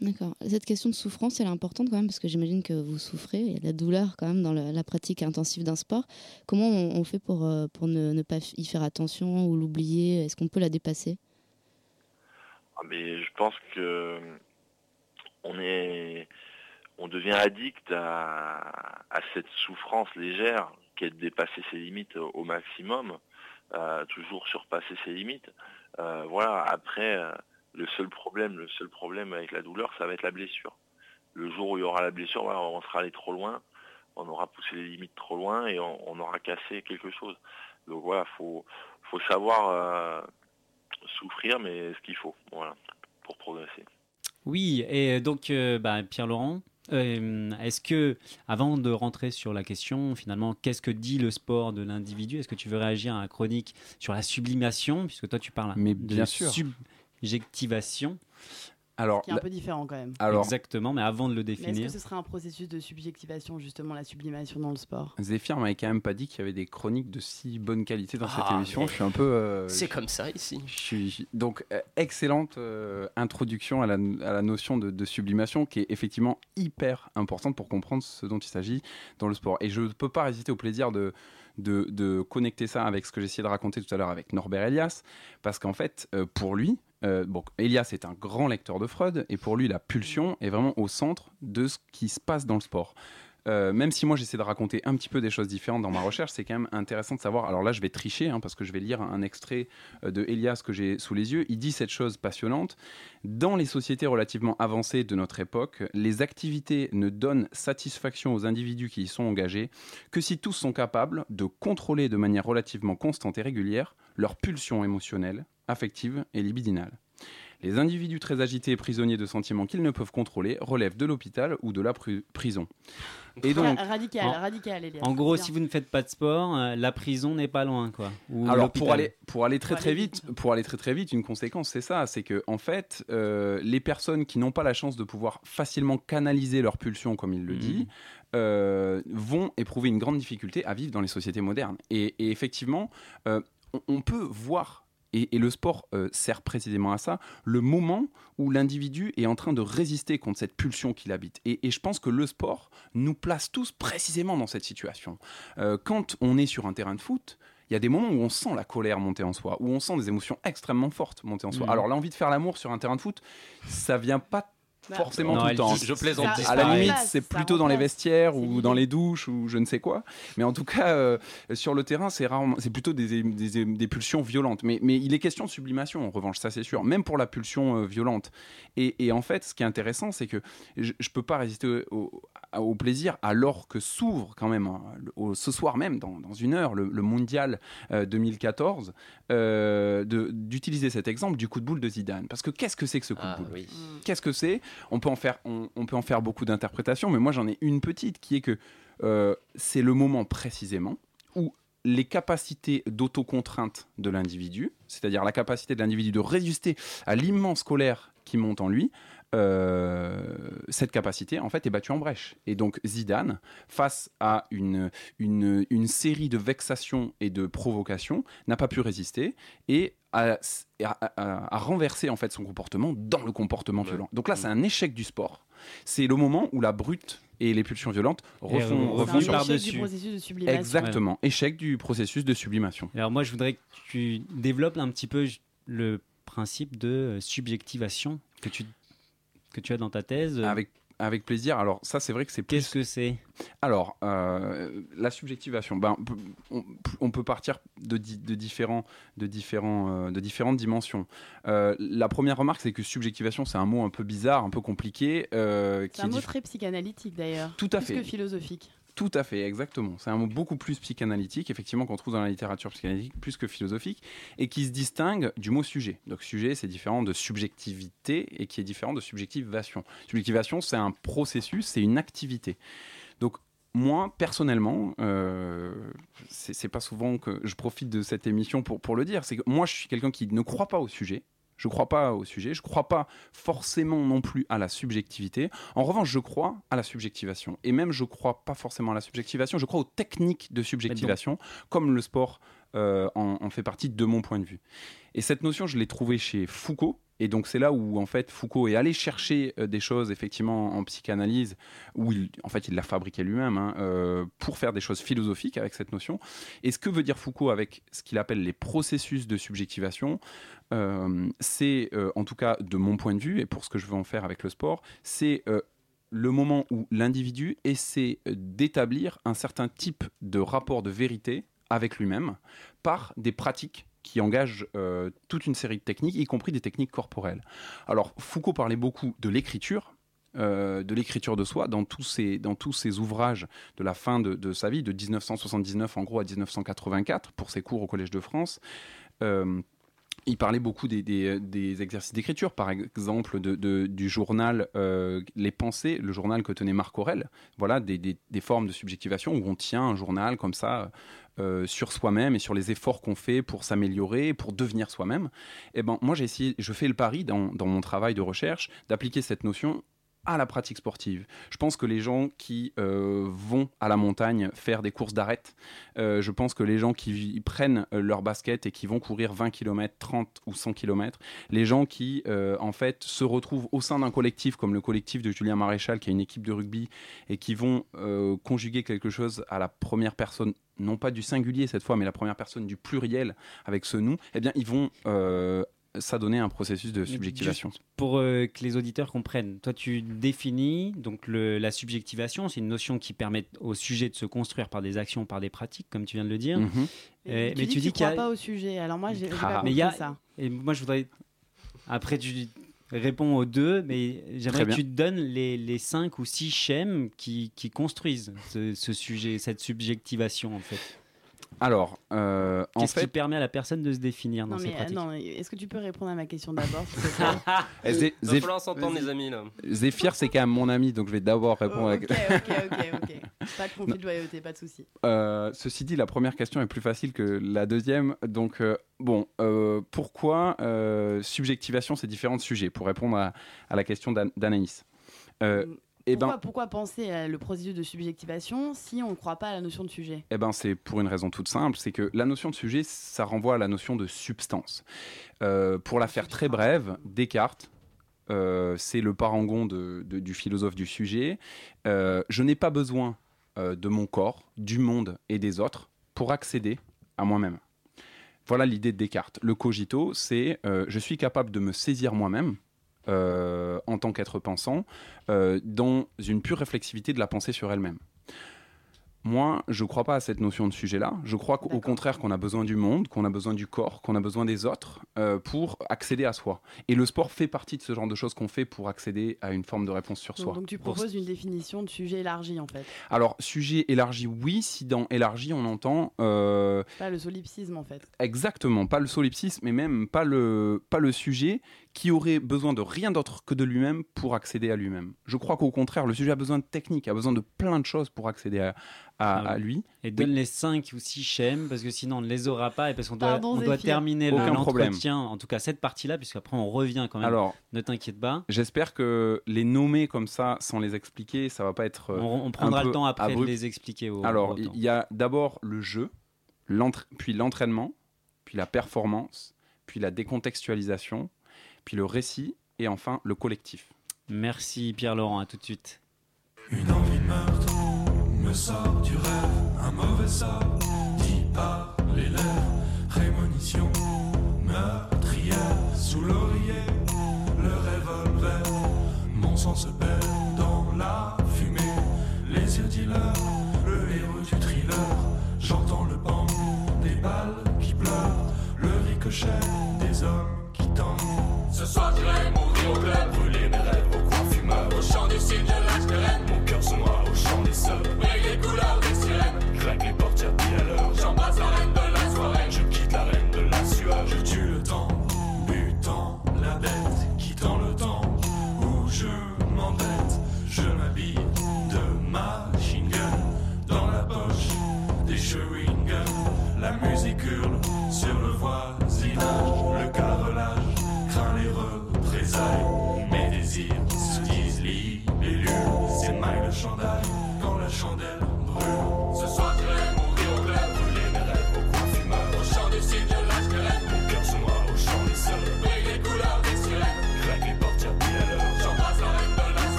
D'accord. Cette question de souffrance, elle est importante quand même parce que j'imagine que vous souffrez. Il y a de la douleur quand même dans le- la pratique intensive d'un sport. Comment on, on fait pour, euh, pour ne, ne pas y faire attention ou l'oublier? Est-ce qu'on peut la dépasser? Ah, Mais je pense que on est, on devient addict à, à cette souffrance légère qui est de dépasser ses limites au maximum, toujours surpasser ses limites. Euh, voilà. Après, euh, le seul problème, le seul problème avec la douleur, ça va être la blessure. Le jour où il y aura la blessure, voilà, on sera allé trop loin, on aura poussé les limites trop loin et on, aura cassé quelque chose. Donc voilà, faut, faut savoir euh, souffrir, mais ce qu'il faut, voilà, pour progresser. Oui, et donc bah, Pierre-Laurent, euh, est-ce que, avant de rentrer sur la question, finalement, qu'est-ce que dit le sport de l'individu? Est-ce que tu veux réagir à la chronique sur la sublimation, puisque toi tu parles Mais de sûr. subjectivation? Alors, qui est un la- peu différent quand même. alors Exactement, mais avant de le Mais est-ce définir. que ce serait un processus de subjectivation, justement, la sublimation dans le sport? Zéphyr m'avait quand même pas dit qu'il y avait des chroniques de si bonne qualité dans cette Ah, émission. mais Je suis un peu. euh, C'est comme ça ici. je suis- donc, euh, excellente euh, introduction à la, à la notion de, de sublimation qui est effectivement hyper importante pour comprendre ce dont il s'agit dans le sport. Et je ne peux pas résister au plaisir de, de, de connecter ça avec ce que j'essayais de raconter tout à l'heure avec Norbert Elias, parce qu'en fait, euh, pour lui, euh, bon, Elias est un grand lecteur de Freud, et pour lui, la pulsion est vraiment au centre de ce qui se passe dans le sport. Euh, même si moi j'essaie de raconter un petit peu des choses différentes dans ma recherche, c'est quand même intéressant de savoir. Alors là, je vais tricher hein, parce que je vais lire un extrait euh, de Elias que j'ai sous les yeux. Il dit cette chose passionnante. Dans les sociétés relativement avancées de notre époque, les activités ne donnent satisfaction aux individus qui y sont engagés que si tous sont capables de contrôler de manière relativement constante et régulière leurs pulsions émotionnelles, affectives et libidinales. Les individus très agités et prisonniers de sentiments qu'ils ne peuvent contrôler relèvent de l'hôpital ou de la prison. Et donc, Ra- Radical, en- radical, Elias. En gros, si vous ne faites pas de sport, euh, la prison n'est pas loin, quoi. Ou Alors pour aller pour aller très Pour très aller vite, pour aller très très vite, une conséquence c'est ça, c'est que en fait euh, les personnes qui n'ont pas la chance de pouvoir facilement canaliser leurs pulsions comme il le Mhm. dit, euh, vont éprouver une grande difficulté à vivre dans les sociétés modernes. Et, et effectivement, euh, on, on peut voir. Et, et le sport euh, sert précisément à ça, le moment où l'individu est en train de résister contre cette pulsion qu'il habite. Et, et je pense que le sport nous place tous précisément dans cette situation. Euh, quand on est sur un terrain de foot, il y a des moments où on sent la colère monter en soi, où on sent des émotions extrêmement fortes monter en soi. Mhm. Alors l'envie de faire l'amour sur un terrain de foot, ça vient pas forcément Non, tout le temps. Je, plaisante. À la limite, c'est plutôt dans les vestiaires ou dans les douches ou je ne sais quoi. Mais en tout cas, euh, sur le terrain, c'est rarement, c'est plutôt des, des- des pulsions violentes. Mais, mais il est question de sublimation, en revanche, ça c'est sûr. Même pour la pulsion euh, violente. Et, et en fait, ce qui est intéressant, c'est que je, je peux pas résister au, à- au plaisir alors que s'ouvre quand même hein, au- ce soir même, dans, dans une heure, le, le mondial euh, 2014, euh, de- d'utiliser cet exemple du coup de boule de Zidane. Parce que qu'est-ce que c'est que ce coup Ah de boule? oui. Mm. Qu'est-ce que c'est? On, peut en faire- on, on peut en faire beaucoup d'interprétations, mais moi j'en ai une petite qui est que euh, c'est le moment précisément où les capacités d'autocontrainte de l'individu, c'est-à-dire la capacité de l'individu de résister à l'immense colère qui monte en lui, euh, cette capacité en fait est battue en brèche. Et donc Zidane, face à une, une, une série de vexations et de provocations, n'a pas pu résister et a, a- a- a renversé en fait son comportement dans le comportement Ouais. violent. Donc là, c'est un échec du sport. C'est le moment où la brute et les pulsions violentes refont, refont C'est refont un sur par échec dessus. du processus de sublimation. Exactement, échec du processus de sublimation. Alors moi, je voudrais que tu développes un petit peu le principe de euh, subjectivation que tu, que tu as dans ta thèse. Avec, avec plaisir. Alors ça, c'est vrai que c'est plus Qu'est-ce que c'est? Alors, euh, la subjectivation, ben, on, on peut partir de, di- de, différents, de, différents, euh, de différentes dimensions. Euh, la première remarque, c'est que subjectivation, c'est un mot un peu bizarre, un peu compliqué. euh, qui C'est un est mot diff- très psychanalytique d'ailleurs. Tout à plus fait. que philosophique. Tout à fait, exactement. C'est un mot beaucoup plus psychanalytique, effectivement, qu'on trouve dans la littérature psychanalytique, plus que philosophique, et qui se distingue du mot sujet. Donc sujet, c'est différent de subjectivité, et qui est différent de subjectivation. Subjectivation, c'est un processus, c'est une activité. Donc moi, personnellement, euh, c'est pas souvent que je profite de cette émission pour le dire, c'est que moi, je suis quelqu'un qui ne croit pas au sujet. Je ne crois pas au sujet, je ne crois pas forcément non plus à la subjectivité. En revanche, je crois à la subjectivation. Et même, je ne crois pas forcément à la subjectivation, je crois aux techniques de subjectivation, comme le sport en, en fait partie de mon point de vue. Et cette notion, je l'ai trouvée chez Foucault. Et donc c'est là où en fait Foucault est allé chercher euh, des choses effectivement en psychanalyse, où il, en fait il l'a fabriqué lui-même hein, euh, pour faire des choses philosophiques avec cette notion. Et ce que veut dire Foucault avec ce qu'il appelle les processus de subjectivation, euh, c'est euh, en tout cas de mon point de vue et pour ce que je veux en faire avec le sport, c'est euh, le moment où l'individu essaie d'établir un certain type de rapport de vérité avec lui-même par des pratiques qui engagent euh, toute une série de techniques, y compris des techniques corporelles. Alors Foucault parlait beaucoup de l'écriture, euh, de l'écriture de soi dans tous, ces ouvrages de la fin de, de sa vie, de 1979 en gros à 1984, pour ses cours au Collège de France. Euh, il parlait beaucoup des, des- exercices d'écriture, par exemple du journal euh, Les Pensées, le journal que tenait Marc Aurel. Voilà, des, formes de subjectivation où on tient un journal comme ça euh, sur soi-même et sur les efforts qu'on fait pour s'améliorer, pour devenir soi-même. Et ben, moi, j'ai essayé, je fais le pari dans mon travail de recherche d'appliquer cette notion à la pratique sportive. Je pense que les gens qui euh, vont à la montagne faire des courses d'arête, euh, je pense que les gens qui prennent euh, leur basket et qui vont courir 20 km, 30 ou 100 km, les gens qui en fait se retrouvent au sein d'un collectif comme le collectif de Julien Maréchal qui est une équipe de rugby et qui vont conjuguer quelque chose à la première personne non pas du singulier cette fois mais la première personne du pluriel avec ce nous, eh bien ils vont s'adonner à un processus de subjectivation. Juste pour euh, que les auditeurs comprennent, toi tu définis donc le- la subjectivation, c'est une notion qui permet au sujet de se construire par des actions, par des pratiques, comme tu viens de le dire. Mhm. Euh, tu dis que tu qu'il y a- pas au sujet. Alors moi, j'ai Ah. pas mais y a ça. et moi je voudrais après tu réponds aux deux, mais j'aimerais que tu te donnes les, les cinq ou six schèmes qui, qui construisent ce, ce sujet, cette subjectivation en fait. Alors, euh, en Qu'est-ce qui permet à la personne de se définir dans Non ses mais pratiques non, mais est-ce que tu peux répondre à ma question d'abord eh, Zé- Il va Zé- falloir s'entendre, les amis. Là. Zéphyr, c'est quand même mon ami, donc je vais d'abord répondre. à Ok, la- ok, ok, ok. Pas de conflit de loyauté, pas de souci. Euh, ceci dit, la première question est plus facile que la deuxième. Donc, euh, bon, euh, pourquoi euh, subjectivation, c'est différents de sujets Pour répondre à, à la question d'An- d'Anaïs. Euh, eh Pourquoi, ben, pourquoi penser à le processus de subjectivation si on ne croit pas à la notion de sujet? Eh ben, c'est pour une raison toute simple, c'est que la notion de sujet, ça renvoie à la notion de substance. Euh, pour la faire très brève, Descartes, euh, c'est le parangon de- de- du philosophe du sujet. Euh, je n'ai pas besoin de mon corps, du monde et des autres pour accéder à moi-même. Voilà l'idée de Descartes. Le cogito, c'est je suis capable de me saisir moi-même euh, en tant qu'être pensant euh, dans une pure réflexivité de la pensée sur elle-même. Moi, je ne crois pas à cette notion de sujet-là. Je crois qu'au contraire qu'on a besoin du monde, qu'on a besoin du corps, qu'on a besoin des autres euh, pour accéder à soi. Et le sport fait partie de ce genre de choses qu'on fait pour accéder à une forme de réponse sur donc, soi. donc tu Pour- proposes une définition de sujet élargi en fait. Alors, sujet élargi, oui, si dans élargi, on entend euh, Pas le solipsisme en fait. exactement, pas le solipsisme, mais même pas le, pas le sujet qui aurait besoin de rien d'autre que de lui-même pour accéder à lui-même. Je crois qu'au contraire, le sujet a besoin de technique, a besoin de plein de choses pour accéder à, à- Ah à lui. Et donne les 5 ou 6 schèmes parce que sinon on ne les aura pas et parce qu'on doit, Pardon, on doit terminer Aucun le- problème. l'entretien, en tout cas cette partie-là, puisqu'après on revient quand même. Alors, ne t'inquiète pas. j'espère que les nommer comme ça, sans les expliquer, ça va pas être... euh, On, on prendra un peu le temps après abrupt. de les expliquer. Au, Alors, il y a d'abord le jeu, l'entra- puis l'entraînement, puis la performance, puis la décontextualisation, puis le récit, et enfin le collectif. Merci Pierre-Laurent, à tout de suite. Une envie de meurtre me sort du rêve, un mauvais sort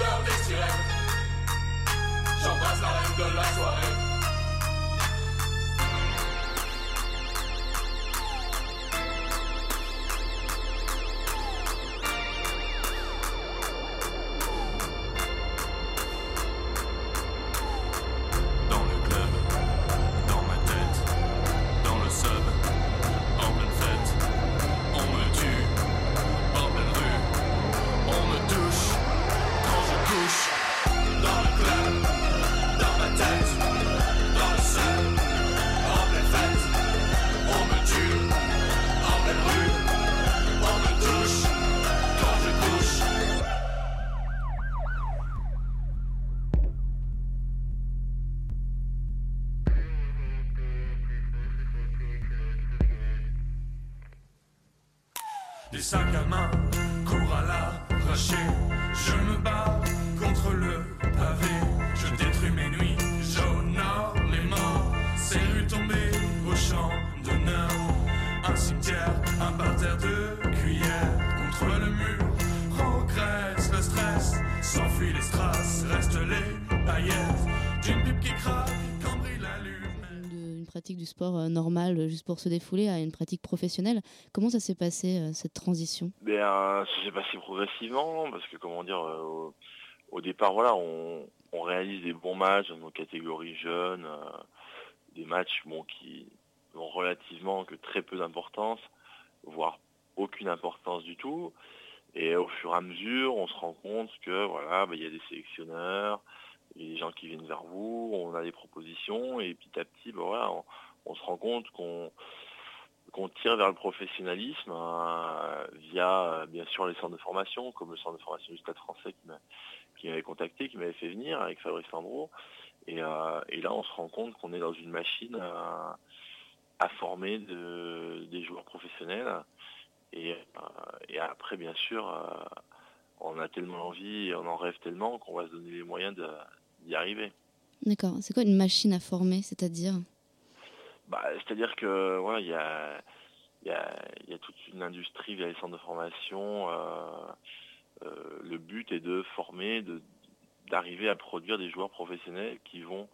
brille les couleurs des sirènes. J'embrasse la reine de la soirée. Sport euh, juste pour se défouler à une pratique professionnelle. Comment ça s'est passé euh, cette transition? Ben, euh, ça s'est passé progressivement parce que comment dire, au, départ, voilà, on, réalise des bons matchs dans nos catégories jeunes, des matchs bon, qui ont relativement que très peu d'importance, voire aucune importance du tout. Et au fur et à mesure, on se rend compte que voilà, ben, il y a des sélectionneurs, il y a des gens qui viennent vers vous, on a des propositions, et petit à petit, ben, voilà, on, on se rend compte qu'on tire vers le professionnalisme euh, via bien sûr les centres de formation, comme le centre de formation du Stade français qui m'a- qui m'avait contacté, qui m'avait fait venir avec Fabrice Landreau. Et, euh, et là, on se rend compte qu'on est dans une machine à, former de- des joueurs professionnels. Et, euh, après, bien sûr, euh, on a tellement envie et on en rêve tellement qu'on va se donner les moyens d'y arriver. D'accord. C'est quoi une machine à former, c'est-à-dire? Bah, C'est-à-dire que y a, toute une industrie via les centres de formation. euh, euh, le but est de former, d'arriver à produire des joueurs professionnels qui vont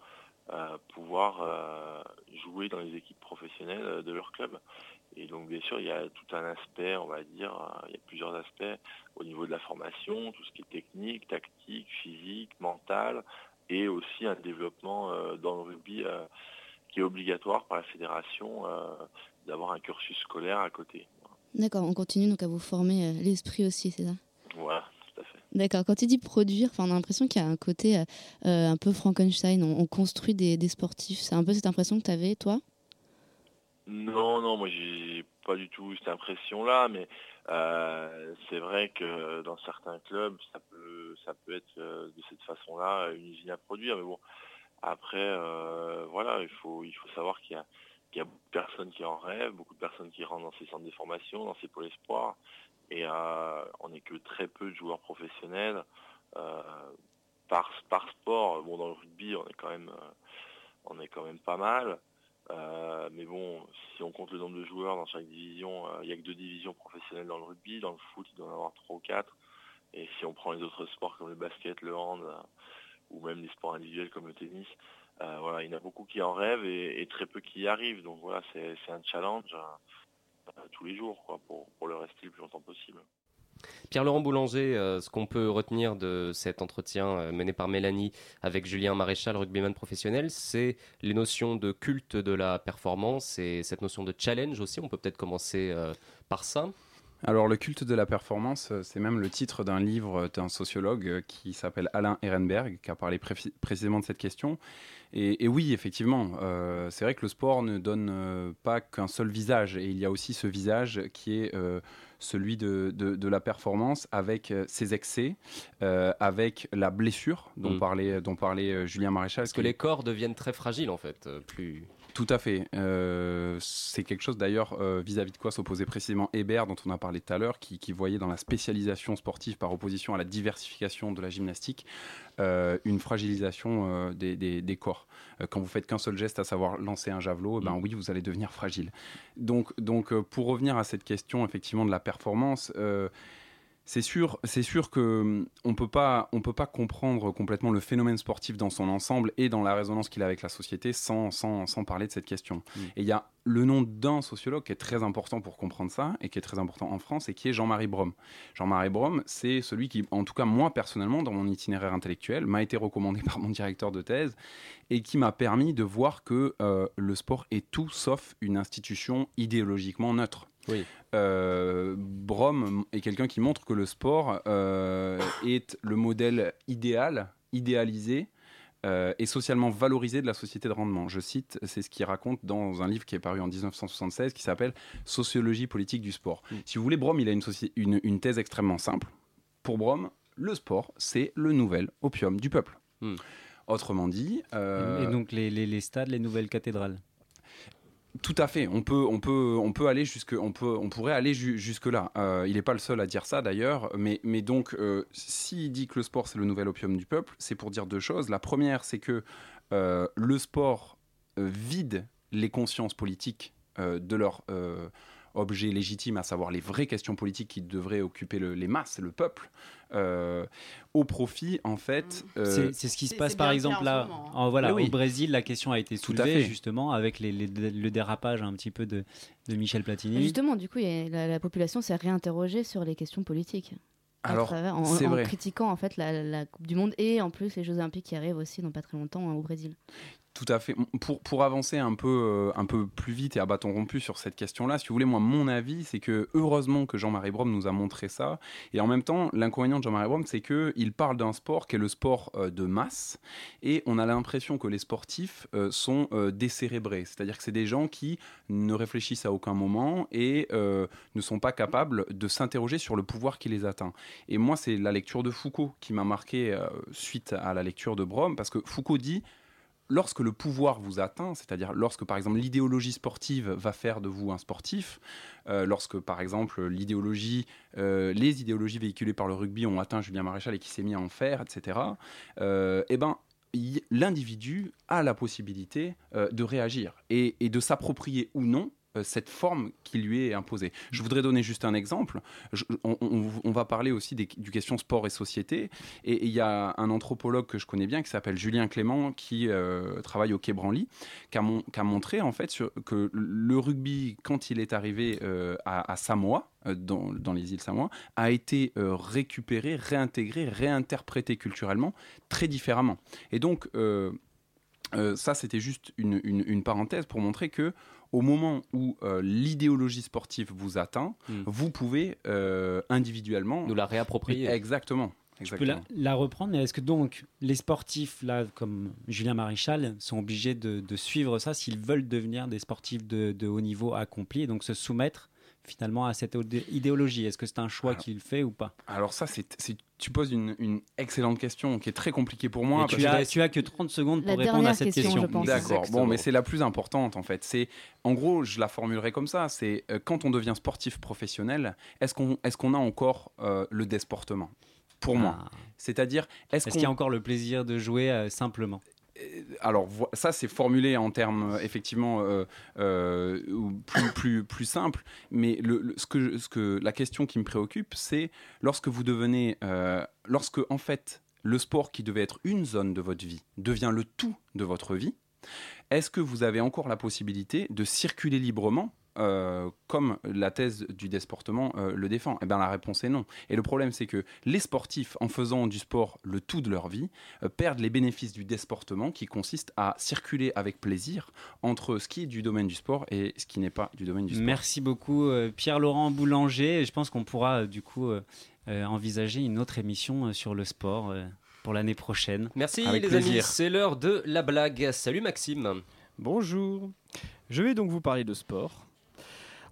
euh, pouvoir jouer dans les équipes professionnelles de leur club. Et donc bien sûr, il y a tout un aspect, on va dire, il y a plusieurs aspects au niveau de la formation, tout ce qui est technique, tactique, physique, mental, et aussi un développement dans le rugby qui est obligatoire par la fédération euh, d'avoir un cursus scolaire à côté. D'accord, on continue donc à vous former euh, l'esprit aussi, c'est ça Voilà, tout à fait. D'accord, quand tu dis produire, enfin, on a l'impression qu'il y a un côté euh, un peu Frankenstein, on, on construit des, des sportifs. C'est un peu cette impression que tu avais, toi Non, non, moi j'ai pas du tout cette impression-là, mais euh, c'est vrai que dans certains clubs, ça peut, ça peut être euh, de cette façon-là une usine à produire. Mais bon, après, euh, voilà, il faut, savoir qu'il y a, beaucoup de personnes qui en rêvent, beaucoup de personnes qui rentrent dans ces centres de formation, dans ces pôles espoirs, et euh, on n'est que très peu de joueurs professionnels euh, par, sport. Bon, dans le rugby, on est quand même, on est quand même pas mal. Mais bon, si on compte le nombre de joueurs dans chaque division, il n'y a que deux divisions professionnelles dans le rugby. Dans le foot, il doit en avoir trois ou quatre. Et si on prend les autres sports comme le basket, le hand, ou même les sports individuels comme le tennis, euh, voilà, il y en a beaucoup qui en rêvent et, très peu qui y arrivent. Donc voilà, c'est un challenge euh, euh, tous les jours quoi, pour, le rester le plus longtemps possible. Pierre-Laurent Boulanger, ce qu'on peut retenir de cet entretien mené par Mélanie avec Julien Maréchal, rugbyman professionnel, c'est les notions de culte de la performance et cette notion de challenge aussi. On peut peut-être commencer par ça. Alors le culte de la performance, euh, c'est même le titre d'un livre d'un sociologue euh, qui s'appelle Alain Ehrenberg, qui a parlé pré- précisément de cette question. Et, et oui, effectivement, euh, c'est vrai que le sport ne donne euh, pas qu'un seul visage, et il y a aussi ce visage qui est euh, celui de, de- de la performance avec ses excès, avec la blessure dont Mm. parlait, dont parlait Julien Maréchal. Parce que les corps deviennent très fragiles en fait. plus... Tout à fait. Euh, c'est quelque chose d'ailleurs euh, vis-à-vis de quoi s'opposait précisément Hébert, dont on a parlé tout à l'heure, qui, qui voyait dans la spécialisation sportive par opposition à la diversification de la gymnastique euh, une fragilisation des, des- des corps. Quand vous faites qu'un seul geste, à savoir lancer un javelot, eh ben oui, vous allez devenir fragile. Donc, donc pour revenir à cette question effectivement de la performance. C'est sûr, c'est sûr que hum, on peut pas, on peut pas comprendre complètement le phénomène sportif dans son ensemble et dans la résonance qu'il a avec la société sans, sans, sans parler de cette question. Et il y a le nom d'un sociologue qui est très important pour comprendre ça et qui est très important en France et qui est Jean-Marie Brom. Jean-Marie Brom, c'est celui qui, en tout cas moi personnellement, dans mon itinéraire intellectuel, m'a été recommandé par mon directeur de thèse et qui m'a permis de voir que euh, le sport est tout sauf une institution idéologiquement neutre. Oui. Euh, Brom est quelqu'un qui montre que le sport euh, est le modèle idéal, idéalisé euh, et socialement valorisé de la société de rendement. Je cite, c'est ce qu'il raconte dans un livre qui est paru en 1976 qui s'appelle Sociologie politique du sport. Si vous voulez, Brom, il a une, soci- une- une thèse extrêmement simple. Pour Brom, le sport, c'est le nouvel opium du peuple. Autrement dit... Et donc les, les- les stades, les nouvelles cathédrales. Tout à fait. On peut, on peut, on peut aller jusque, on on pourrait aller jusque là. il n'est pas le seul à dire ça d'ailleurs. Mais, mais donc, s'il dit que le sport c'est le nouvel opium du peuple, c'est pour dire deux choses. La première, c'est que le sport vide les consciences politiques de leur objet légitime, à savoir les vraies questions politiques qui devraient occuper les masses, le peuple, euh, au profit, en fait. Mmh. Euh, c'est ce qui se passe, par exemple, là. En, voilà, Au Brésil, la question a été soulevée, justement, avec le dérapage un petit peu de, Michel Platini. Justement, du coup, la, population s'est réinterrogée sur les questions politiques. Alors, en, en, critiquant en fait la, la, Coupe du Monde et en plus les Jeux Olympiques qui arrivent aussi dans pas très longtemps hein, au Brésil. Tout à fait. Pour, pour avancer un peu, euh, un peu plus vite et à bâton rompu sur cette question-là, si vous voulez, moi, mon avis, c'est que heureusement que Jean-Marie Brom nous a montré ça. Et en même temps, l'inconvénient de Jean-Marie Brom, c'est qu'il parle d'un sport qui est le sport euh, de masse. Et on a l'impression que les sportifs euh, sont décérébrés. C'est-à-dire que c'est des gens qui ne réfléchissent à aucun moment et ne sont pas capables de s'interroger sur le pouvoir qui les atteint. Et moi, c'est la lecture de Foucault qui m'a marqué suite à la lecture de Brom, parce que Foucault dit lorsque le pouvoir vous atteint, c'est-à-dire lorsque par exemple l'idéologie sportive va faire de vous un sportif, euh, lorsque par exemple l'idéologie, euh, les idéologies véhiculées par le rugby ont atteint Julien Maréchal et qui s'est mis à en faire, etc. Euh, eh ben l'individu a la possibilité de réagir et de s'approprier ou non cette forme qui lui est imposée. Je voudrais donner juste un exemple. on, va parler aussi des, du question sport et société. Et il y a un anthropologue que je connais bien qui s'appelle Julien Clément qui euh, travaille au Quai Branly, qui a, montré en fait que le rugby, quand il est arrivé euh, à, Samoa, dans, les îles Samoa, a été récupéré, réintégré, réinterprété culturellement très différemment. Et donc, ça, c'était juste une, une, parenthèse pour montrer que au moment où euh, l'idéologie sportive vous atteint, hmm. vous pouvez euh, individuellement nous la réapproprier. Exactement. Je peux la, reprendre, mais est-ce que donc les sportifs, là, comme Julien Maréchal, sont obligés de, suivre ça s'ils veulent devenir des sportifs de, de, haut niveau accomplis et donc se soumettre finalement à cette idéologie Est-ce que c'est un choix qu'il fait ou pas? Alors ça, c'est, tu poses une, excellente question qui est très compliquée pour moi. tu, as, tu as que 30 secondes pour répondre à cette question. D'accord, bon, mais c'est la plus importante en fait. C'est, en gros, je la formulerai comme ça, c'est euh, quand on devient sportif professionnel, est-ce qu'on, est-ce qu'on a encore euh, le désportement? Pour moi. Ah. C'est-à-dire, est-ce, qu'il y a encore le plaisir de jouer euh, simplement? Alors ça c'est formulé en termes euh, effectivement euh, plus, simples, mais ce que, la question qui me préoccupe c'est lorsque vous devenez, lorsque en fait le sport qui devait être une zone de votre vie devient le tout de votre vie, est-ce que vous avez encore la possibilité de circuler librement euh, comme la thèse du désportement euh, le défend Eh bien, la réponse est non. Et le problème, c'est que les sportifs, en faisant du sport le tout de leur vie, euh, perdent les bénéfices du désportement qui consiste à circuler avec plaisir entre ce qui est du domaine du sport et ce qui n'est pas du domaine du sport. Merci beaucoup, Pierre-Laurent Boulanger. Je pense qu'on pourra, du coup, envisager une autre émission sur le sport pour l'année prochaine. Merci, les amis. C'est l'heure de la blague. Salut, Maxime. Bonjour. Je vais donc vous parler de sport.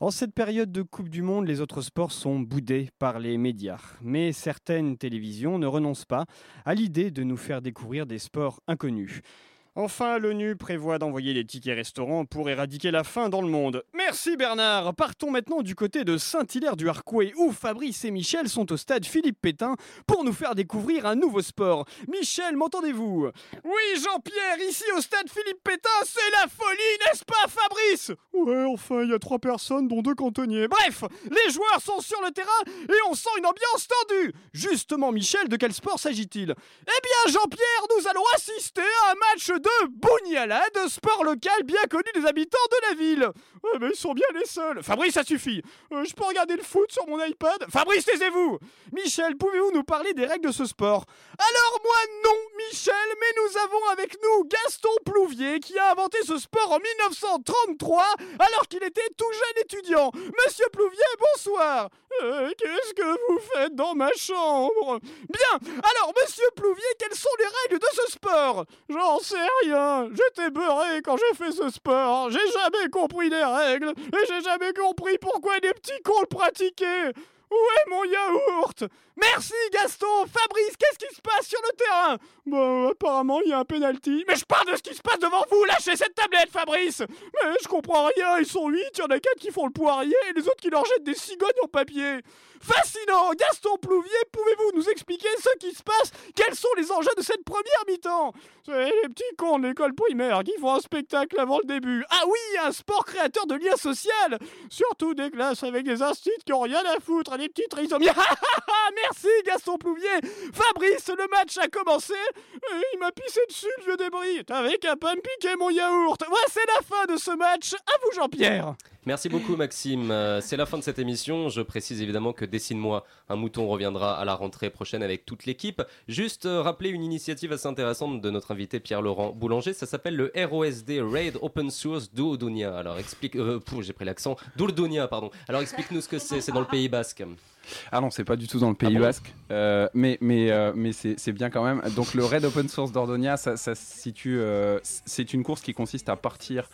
En cette période de Coupe du Monde, les autres sports sont boudés par les médias. Mais certaines télévisions ne renoncent pas à l'idée de nous faire découvrir des sports inconnus. Enfin, l'ONU prévoit d'envoyer des tickets restaurants pour éradiquer la faim dans le monde. Merci Bernard Partons maintenant du côté de Saint-Hilaire-du-Harcouët où Fabrice et Michel sont au stade Philippe Pétain pour nous faire découvrir un nouveau sport. Michel, m'entendez-vous? Oui Jean-Pierre, ici au stade Philippe Pétain, c'est la folie, n'est-ce pas Fabrice? Ouais, enfin, il y a trois personnes dont deux cantonniers. Bref, les joueurs sont sur le terrain et on sent une ambiance tendue. Justement Michel, de quel sport s'agit-il? Eh bien Jean-Pierre, nous allons assister à un match de Bougnalade, sport local bien connu des habitants de la ville. Ouais, mais ils sont bien les seuls. Fabrice, ça suffit. Euh, je peux regarder le foot sur mon iPad? Fabrice, taisez-vous Michel, pouvez-vous nous parler des règles de ce sport? Alors moi non, Michel, mais nous avons avec nous Gaston Plouvier qui a inventé ce sport en 1933 alors qu'il était tout jeune étudiant. Monsieur Plouvier, bonsoir. Euh, qu'est-ce que vous faites dans ma chambre? Bien, alors monsieur Plouvier, quelles sont les règles de ce sport? J'en sais rien. J'étais beurré quand j'ai fait ce sport. J'ai jamais compris les règles et j'ai jamais compris pourquoi les petits cons le pratiquaient. Où est mon yaourt! Merci Gaston! Fabrice, qu'est-ce qui se passe sur le terrain? Bon, apparemment, il y a un penalty. Mais je parle de ce qui se passe devant vous! Lâchez cette tablette, Fabrice! Mais je comprends rien, ils sont 8, il y en a 4 qui font le poirier et les autres qui leur jettent des cigognes en papier Fascinant Gaston Plouvier, pouvez-vous nous expliquer ce qui se passe? Quels sont les enjeux de cette première mi-temps? Les petits cons de l'école primaire qui font un spectacle avant le début. Ah oui, un sport créateur de liens sociaux Surtout des classes avec des instituts qui ont rien à foutre, des petits trisomiers. Merci Gaston Plouvier Fabrice, le match a commencé il m'a pissé dessus le vieux débris. T'avais qu'à pas me piquer mon yaourt. Ouais, c'est la fin de ce match. À vous Jean-Pierre Merci beaucoup Maxime. Euh, C'est la fin de cette émission. Je précise évidemment que Dessine-moi un mouton reviendra à la rentrée prochaine avec toute l'équipe. Juste euh, rappeler une initiative assez intéressante de notre invité Pierre-Laurent Boulanger. Ça s'appelle le ROSD Raid Open Source Doudunia. Alors explique... Euh, J'ai pris l'accent. Dourdunia, pardon. Alors explique-nous ce que c'est. C'est dans le Pays Basque. Ah non, c'est pas du tout dans le Pays Ah bon Basque, Euh, mais mais euh, mais c'est bien quand même. Donc le Raid Open Source d'Ordonia, ça, ça se situe. euh, c'est une course qui consiste à partir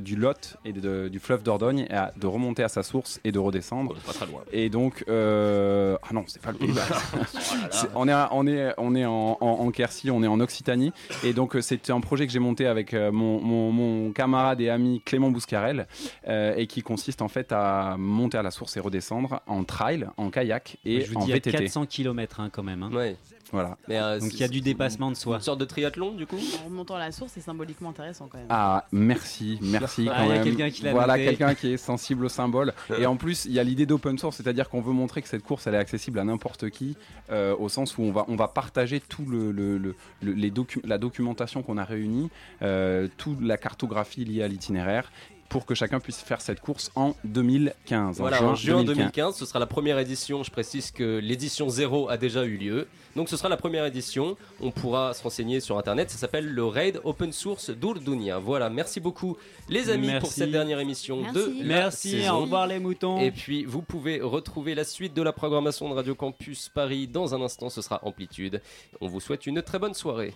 du Lot et de- du fleuve Dordogne et à- de remonter à sa source et de redescendre. Pas très loin. Et donc, ah non, c'est pas le Pays Basque. On est, on est, on est en, en, en Quercy, on est en Occitanie. Et donc, c'est un projet que j'ai monté avec mon, mon, mon camarade et ami Clément Bouscarel et qui consiste en fait à monter à la source et redescendre en trail, en kayak et je vous en dis, il y a VTT. 400 km quand même. hein. Ouais. Voilà. Mais, euh, Donc il y a du dépassement de soi. Une sorte de triathlon du coup En remontant à la source, c'est symboliquement intéressant quand même. Ah, merci, merci Ah, quand il y a même. quelqu'un qui l'a voilà, quelqu'un qui est sensible au symbole. Et en plus, il y a l'idée d'open source, c'est-à-dire qu'on veut montrer que cette course, elle est accessible à n'importe qui, euh, au sens où on va, on va partager tout le, le- le- le- les docu- la documentation qu'on a réunie, euh, toute la cartographie liée à l'itinéraire, pour que chacun puisse faire cette course en 2015. Voilà, en juin 2015. 2015, ce sera la première édition. Je précise que l'édition 0 a déjà eu lieu. Donc ce sera la première édition. On pourra se renseigner sur internet. Ça s'appelle le Raid Open Source d'Urdunia. Voilà, merci beaucoup les amis pour Merci. cette dernière émission de Merci. la Merci, saison. au revoir les moutons. Et puis vous pouvez retrouver la suite de la programmation de Radio Campus Paris dans un instant. Ce sera Amplitude. On vous souhaite une très bonne soirée.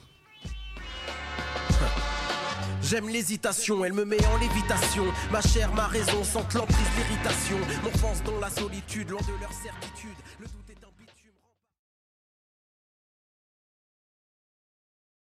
J'aime l'hésitation, elle me met en lévitation. Ma chair, ma raison sentent l'emprise, l'irritation. M'enfonce dans la solitude, loin de leur certitude.